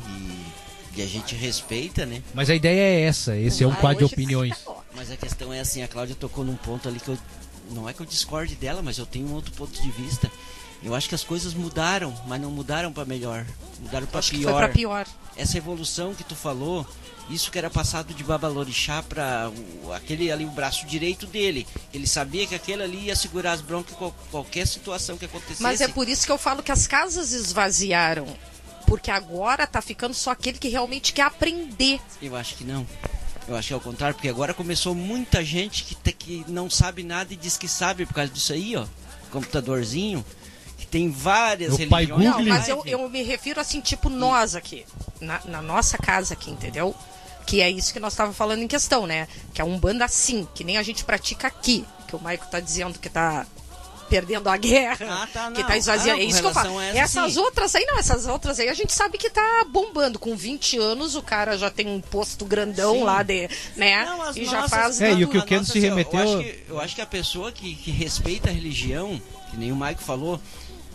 E, e a gente respeita, né? Mas a ideia é essa, esse é um Ah, quadro de opiniões. Mas a questão é assim, a Cláudia tocou num ponto ali que eu. Não é que eu discorde dela, mas eu tenho um outro ponto de vista. Eu acho que as coisas mudaram, mas não mudaram para melhor. Mudaram para pior. pior. Essa evolução que tu falou, isso que era passado de Babalorixá para aquele ali, o braço direito dele. Ele sabia que aquele ali ia segurar as broncas em qual- qualquer situação que acontecesse. Mas é por isso que eu falo que as casas esvaziaram. Porque agora tá ficando só aquele que realmente quer aprender. Eu acho que não. Eu acho que é o contrário, porque agora começou muita gente que, te- que não sabe nada e diz que sabe por causa disso aí, ó. Computadorzinho, que tem várias Meu pai religiões. Não, Google. mas eu, eu me refiro assim, tipo nós aqui. Na, na nossa casa aqui, entendeu? Que é isso que nós estávamos falando em questão, né? Que é um banda assim, que nem a gente pratica aqui. Que o Maico tá dizendo que tá perdendo a guerra, Ah, tá, que não. tá esvaziando. Ah, não, é isso que eu falo. essa, essas sim. outras aí, não, essas outras aí a gente sabe que tá bombando. Com 20 anos o cara já tem um posto grandão Sim. lá de, né? Não, e já nossas- faz É, e o que o nossa, se assim, remeteu- Eu acho que, eu acho que a pessoa que, que respeita a religião, que nem o Maico falou,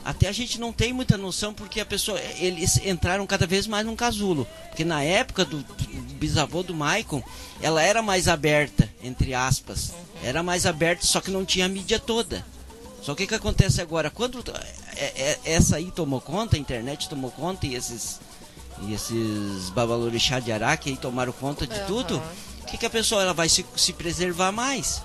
até a gente não tem muita noção porque a pessoa. Eles entraram cada vez mais num casulo. Porque na época do, do bisavô do Maicon, ela era mais aberta, entre aspas. Era mais aberta, só que não tinha a mídia toda. Só que o que acontece agora? Quando é- é- essa aí tomou conta, a internet tomou conta e esses e esses babalorixá de Araque aí tomaram conta de Aham. tudo, o que, que a pessoa ela vai se, se preservar mais?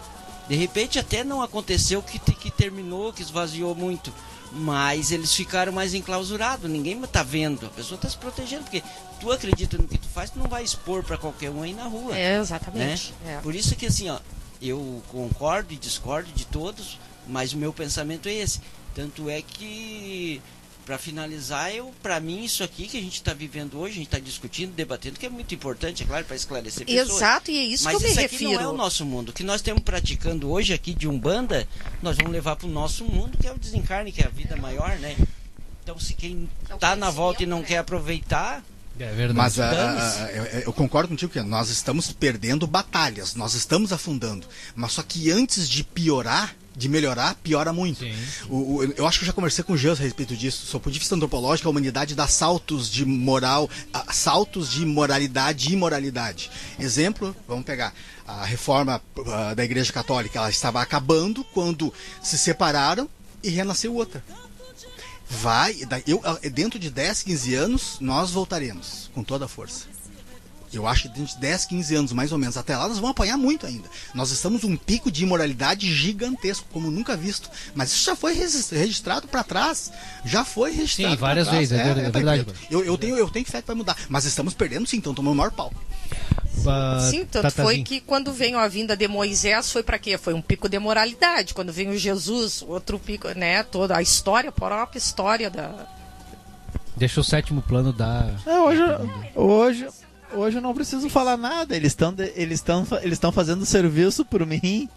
De repente até não aconteceu que, que terminou, que esvaziou muito. Mas eles ficaram mais enclausurados, ninguém tá vendo, a pessoa tá se protegendo, porque tu acredita no que tu faz, tu não vai expor para qualquer um aí na rua. É, né? exatamente. É. Por isso que assim, ó, eu concordo e discordo de todos, mas o meu pensamento é esse. Tanto é que para finalizar, eu para mim isso aqui que a gente está vivendo hoje, a gente está discutindo, debatendo, que é muito importante, é claro, para esclarecer pessoas. Exato, e é isso Mas que eu me isso aqui refiro. não é o nosso mundo. O que nós estamos praticando hoje aqui de Umbanda, nós vamos levar para o nosso mundo, que é o desencarne, que é a vida maior, né? Então, se quem É o tá na volta e não conhecimento, quer né? aproveitar, É verdade. Mas a- a- Dane-se. a- eu, eu concordo contigo que nós estamos perdendo batalhas, nós estamos afundando. Mas só que antes de piorar, de melhorar, piora muito. Sim. O- o- eu acho que eu já conversei com o Jean a respeito disso. Sob o ponto de vista antropológico, a humanidade dá saltos de moral, saltos de moralidade e imoralidade. Exemplo, vamos pegar a reforma ah, da Igreja Católica. Ela estava acabando quando se separaram e renasceu outra. Vai, eu, ah, dentro de 10, 15 anos, nós voltaremos com toda a força. Eu acho que dentro de 10, 15 anos, mais ou menos, até lá, nós vamos apanhar muito ainda. Nós estamos num pico de imoralidade gigantesco, como nunca visto. Mas isso já foi regis- registrado para trás. Já foi registrado. Sim, várias vezes, é ver- é tá verdade. Eu, eu, tenho, eu tenho fé que vai mudar. Mas estamos perdendo sim, então tomando o maior pau. Sim, tanto Tatazinho. foi que quando veio a vinda de Moisés foi para quê? Foi um pico de moralidade. Quando veio Jesus, outro pico, né? Toda a história, a própria história da. Deixa o sétimo plano dar. É, hoje, hoje, hoje eu não preciso falar nada. Eles estão eles estão eles estão fazendo serviço por mim.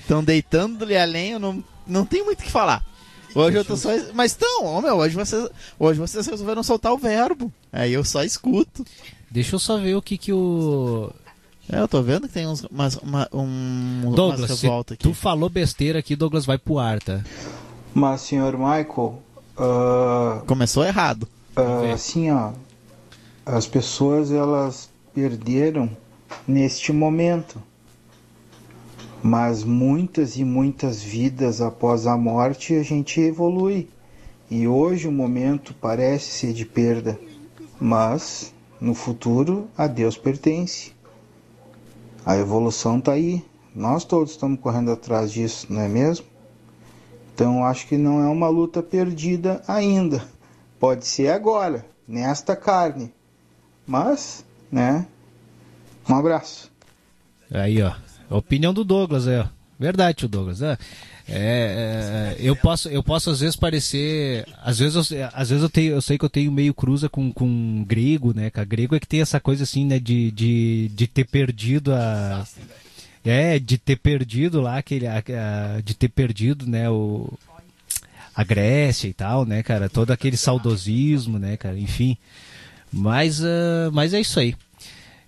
Estão deitando-lhe a lenha. Eu não, não tem muito o que falar. Hoje eu tô só. Mas estão, ô, meu, hoje vocês, hoje vocês resolveram soltar o verbo. Aí eu só escuto. Deixa eu só ver o que que o. É, eu tô vendo que tem uns, umas, uma, um, Douglas, umas revolta aqui. tu falou besteira aqui, Douglas vai pro ar, tá? Mas, senhor Michael, ah, Começou errado. ver. assim, ó, as pessoas elas perderam neste momento, mas muitas e muitas vidas após a morte a gente evolui. E hoje o momento parece ser de perda, mas no futuro a Deus pertence. A evolução está aí. Nós todos estamos correndo atrás disso, não é mesmo? Então acho que não é uma luta perdida ainda. Pode ser agora, nesta carne. Mas, né? Um abraço. Aí, ó. Opinião do Douglas, é. ó. Verdade, tio Douglas. É, é, é, eu posso, eu posso às vezes parecer, às vezes, eu, às vezes eu tenho, eu sei que eu tenho meio cruza com, com grego, né? cara? grego é que tem essa coisa assim, né? De, de, de ter perdido a, é, de ter perdido lá aquele, a- a- de ter perdido, né? O a Grécia e tal, né, cara? Todo aquele saudosismo, né, cara? Enfim. Mas, ah, mas é isso aí.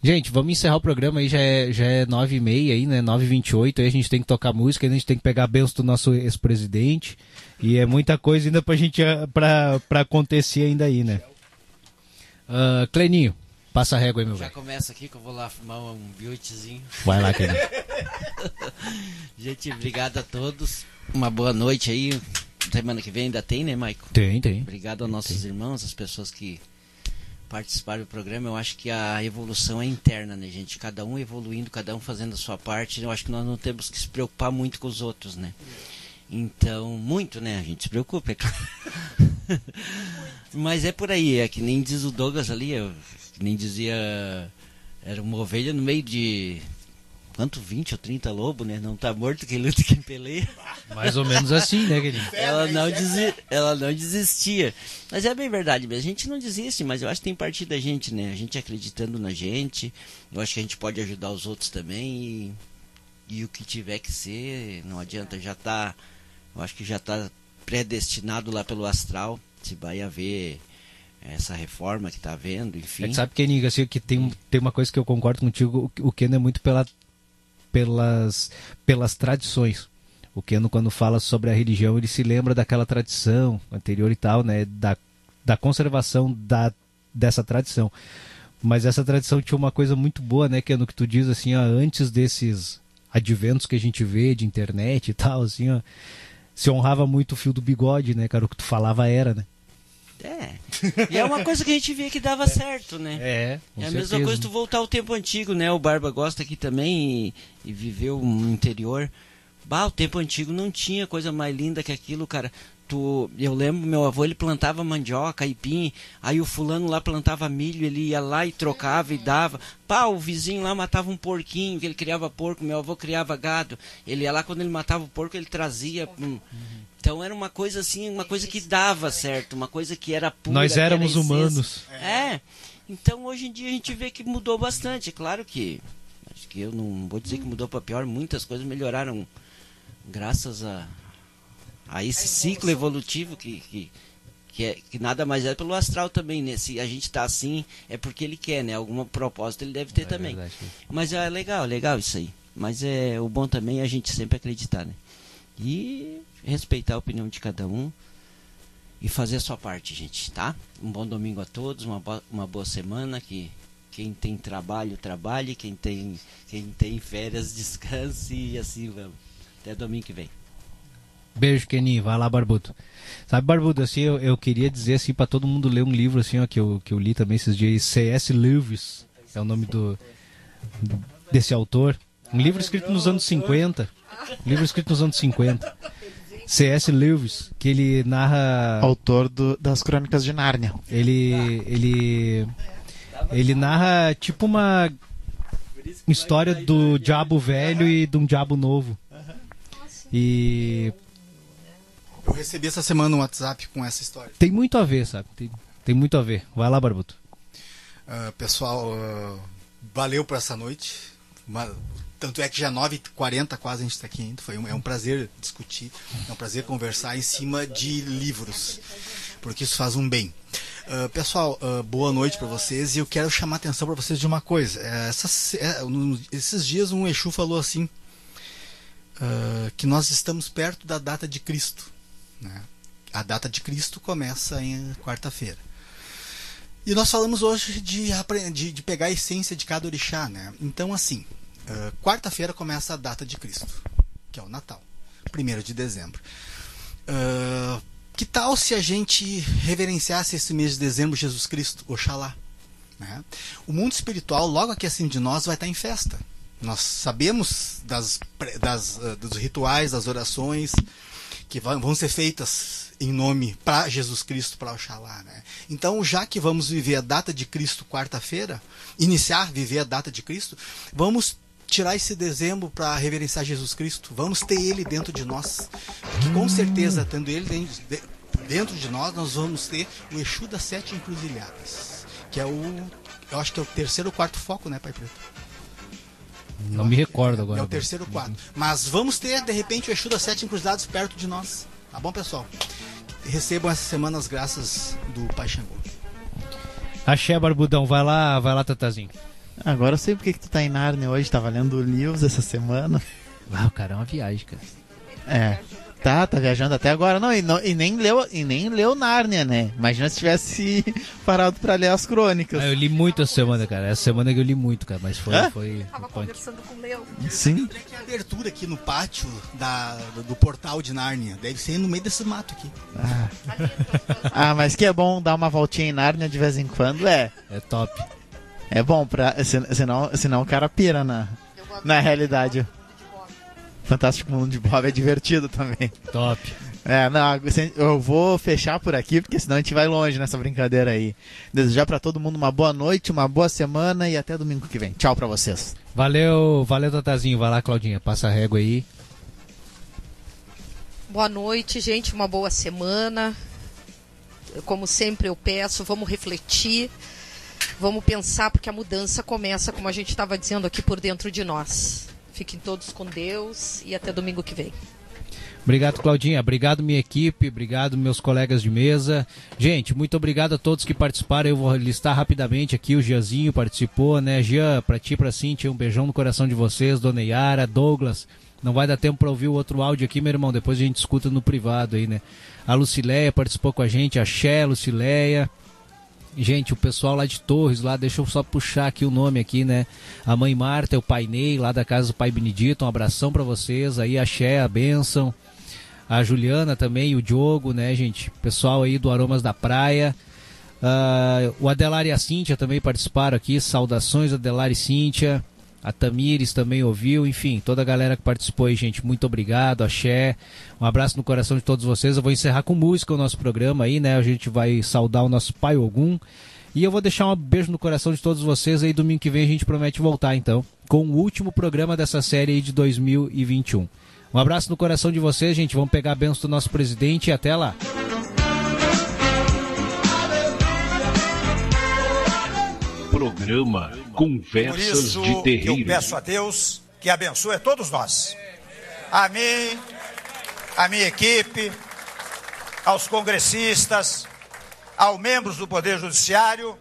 Gente, vamos encerrar o programa aí, já é, já é 9h30 aí, né? 9h28, aí a gente tem que tocar música, a gente tem que pegar a benção do nosso ex-presidente. E é muita coisa ainda pra gente ah, pra, pra acontecer ainda aí, né? Ah, Cleninho, passa a régua aí, meu já velho. começa aqui que eu vou lá fumar um biotezinho. Vai lá, Cleninho. Gente, obrigado a todos. Uma boa noite aí. Semana que vem ainda tem, né, Maico? Tem, tem. Obrigado aos nossos irmãos, as pessoas que participaram do programa. Eu acho que a evolução é interna, né, gente? Cada um evoluindo, cada um fazendo a sua parte. Eu acho que nós não temos que se preocupar muito com os outros, né? Então, muito, né? A gente se preocupa, é claro. Mas é por aí, é que nem diz o Douglas ali, eu, que nem dizia. Era uma ovelha no meio de. Quanto? 20 ou 30 lobos, né? Não tá morto quem luta quem peleia. Mais ou menos assim, né, Cleninho? Ela não, desi ela não desistia. Mas é bem verdade mesmo. A gente não desiste, mas eu acho que tem parte da gente, né? A gente acreditando na gente. Eu acho que a gente pode ajudar os outros também. E, e o que tiver que ser, não adianta. Já tá. Eu acho que já tá predestinado lá pelo astral. Se vai haver essa reforma que tá havendo, enfim. É sabe, Kenig, assim, que tem, tem uma coisa que eu concordo contigo, o, o Ken é muito pela, pelas, pelas tradições. O Keno, quando fala sobre a religião, ele se lembra daquela tradição anterior e tal, né? Da, da conservação da, dessa tradição. Mas essa tradição tinha uma coisa muito boa, né, Keno, que tu diz assim, ó, antes desses adventos que a gente vê de internet e tal, assim, ó, se honrava muito o fio do bigode, né, cara? O que tu falava era, né? É, E é uma coisa que a gente via que dava certo, né? É, É a mesma certeza. coisa tu voltar ao tempo antigo, né? O Barba gosta aqui também e, e viveu no interior. Bah, o tempo antigo não tinha coisa mais linda que aquilo, cara. Tu, eu lembro, meu avô ele plantava mandioca, aipim, aí o fulano lá plantava milho, ele ia lá e trocava e dava. Pá, o vizinho lá matava um porquinho, que ele criava porco, meu avô criava gado. Ele ia lá quando ele matava o porco, ele trazia. hum. Então era uma coisa assim, uma coisa que dava certo, uma coisa que era pura. Nós era éramos humanos. É. Então hoje em dia a gente vê que mudou bastante. É claro que acho que eu não vou dizer que mudou para pior, muitas coisas melhoraram graças a a esse ciclo evolutivo que que, que, é, que nada mais é pelo astral também, né? Se a gente tá assim, é porque ele quer, né? Alguma propósito ele deve ter também. verdade. Mas é legal, legal isso aí. Mas é o bom também é a gente sempre acreditar, né? E respeitar a opinião de cada um e fazer a sua parte, gente, tá? Um bom domingo a todos, uma, bo- uma boa semana, que quem tem trabalho, trabalhe, quem tem, quem tem férias, descanse e assim vamos. Até domingo que vem. Beijo, Keninho. Vai lá, Barbudo. Sabe, Barbudo, assim, eu, eu queria dizer assim para todo mundo ler um livro assim, ó, que eu, que eu li também esses dias, C.S. Lewis, é o nome do desse autor. Um livro escrito nos anos 50. Um livro escrito nos anos 50. C.S. Lewis, que ele narra Autor do- das Crônicas de Nárnia. ele ele ele narra tipo uma história do diabo velho e de um diabo novo. E Eu recebi essa semana um WhatsApp com essa história. tem muito a ver, sabe? Tem, tem muito a ver. Vai lá, Barbuto. Ah, pessoal, ah, valeu por essa noite. Uma- tanto é que já 9h40 quase a gente está aqui ainda. Foi um, é um prazer discutir, é um prazer conversar em cima de livros, porque isso faz um bem. Ah, pessoal, ah, boa noite para vocês e eu quero chamar a atenção para vocês de uma coisa. Essas- eh, no- esses dias um Exu falou assim, ah, que nós estamos perto da data de Cristo. né? A data de Cristo começa em quarta-feira. E nós falamos hoje de, de, de pegar a essência de cada orixá, né? Então, assim, ah, quarta-feira começa a data de Cristo, que é o Natal, 1 de dezembro. Ah, que tal se a gente reverenciasse esse mês de dezembro Jesus Cristo, Oxalá? né? O mundo espiritual, logo aqui acima de nós, vai estar em festa. Nós sabemos das, das, ah, dos rituais, das orações que vão ser feitas em nome para Jesus Cristo, para Oxalá. Né? Então, já que vamos viver a data de Cristo quarta-feira, iniciar viver a data de Cristo, vamos tirar esse dezembro para reverenciar Jesus Cristo. Vamos ter Ele dentro de nós. Porque com certeza, tendo Ele dentro de, nós, nós vamos ter o Exu das Sete Encruzilhadas. Que é o. Eu acho que é o terceiro ou quarto foco, né, Pai Preto? Não me recordo agora. É o terceiro ou quarto. Mas vamos ter, de repente, o Exu das Sete Encruzilhadas perto de nós. Tá bom, pessoal? Recebam essa semana as graças do Pai Xangô. Axé, Barbudão. Vai lá, vai lá, Tatazinho. Agora eu sei porque que tu tá em Nárnia hoje, tava lendo livros essa semana. Ah, o cara é uma viagem, cara. É. Tá, tá viajando até agora. Não, e, não- e nem leu, e nem leu Nárnia, né? Imagina se tivesse parado pra ler as crônicas. Ah, eu li muito essa semana, cara. Essa semana que eu li muito, cara. Mas foi. Hã? foi Tava punk. conversando com o Leo. Sim. Tem abertura aqui no pátio da, do, do portal de Nárnia. Deve ser no meio desse mato aqui. Ah, mas que é bom dar uma voltinha em Nárnia de vez em quando, é. É top. É bom, pra, sen- senão, senão o cara pira na, na realidade. Fantástico Mundo de Bob é divertido também. Top. É, não, eu vou fechar por aqui, porque senão a gente vai longe nessa brincadeira aí. Desejar pra todo mundo uma boa noite, uma boa semana e até domingo que vem. Tchau pra vocês. Valeu, valeu, Tatazinho. Vai lá, Claudinha. Passa a régua aí. Boa noite, gente. Uma boa semana. Como sempre eu peço, vamos refletir, vamos pensar, porque a mudança começa, como a gente estava dizendo aqui, por dentro de nós. Fiquem todos com Deus e até domingo que vem. Obrigado, Claudinha. Obrigado, minha equipe. Obrigado, meus colegas de mesa. Gente, muito obrigado a todos que participaram. Eu vou listar rapidamente aqui. O Gianzinho participou, né? Gian, pra ti, pra Cintia, um beijão no coração de vocês. Dona Yara, Douglas. Não vai dar tempo pra ouvir o outro áudio aqui, meu irmão. Depois a gente escuta no privado aí, né? A Lucileia participou com a gente. A Xé, Lucileia. Gente, o pessoal lá de Torres, lá, deixa eu só puxar aqui o nome aqui, né? A mãe Marta, o pai Ney, lá da casa do pai Benedito, um abração pra vocês. Aí a Xé, a Benção. A Juliana também, o Diogo, né, gente? Pessoal aí do Aromas da Praia. Ah, o Adelar e a Cíntia também participaram aqui. Saudações, Adelar e Cíntia. A Tamires também ouviu. Enfim, toda a galera que participou aí, gente. Muito obrigado. Axé. Um abraço no coração de todos vocês. Eu vou encerrar com música o nosso programa aí, né? A gente vai saudar o nosso pai Ogum. E eu vou deixar um beijo no coração de todos vocês aí. Domingo que vem a gente promete voltar, então, com o último programa dessa série aí de 2021. Um abraço no coração de vocês, gente. Vamos pegar a benção do nosso presidente e até lá. Programa Conversas de eu Terreiro. peço a Deus que abençoe a todos nós. A mim, a minha equipe, aos congressistas, aos membros do Poder Judiciário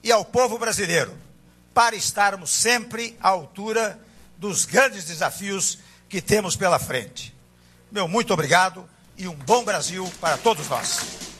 e ao povo brasileiro, para estarmos sempre à altura dos grandes desafios que temos pela frente. Meu muito obrigado e um bom Brasil para todos nós.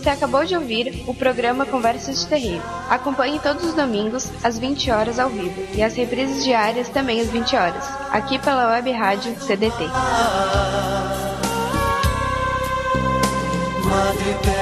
Você acabou de ouvir o programa Conversas de Terreiro. Acompanhe todos os domingos, às 20 horas ao vivo, e as reprises diárias também às 20 horas, aqui pela web rádio CDT. Madre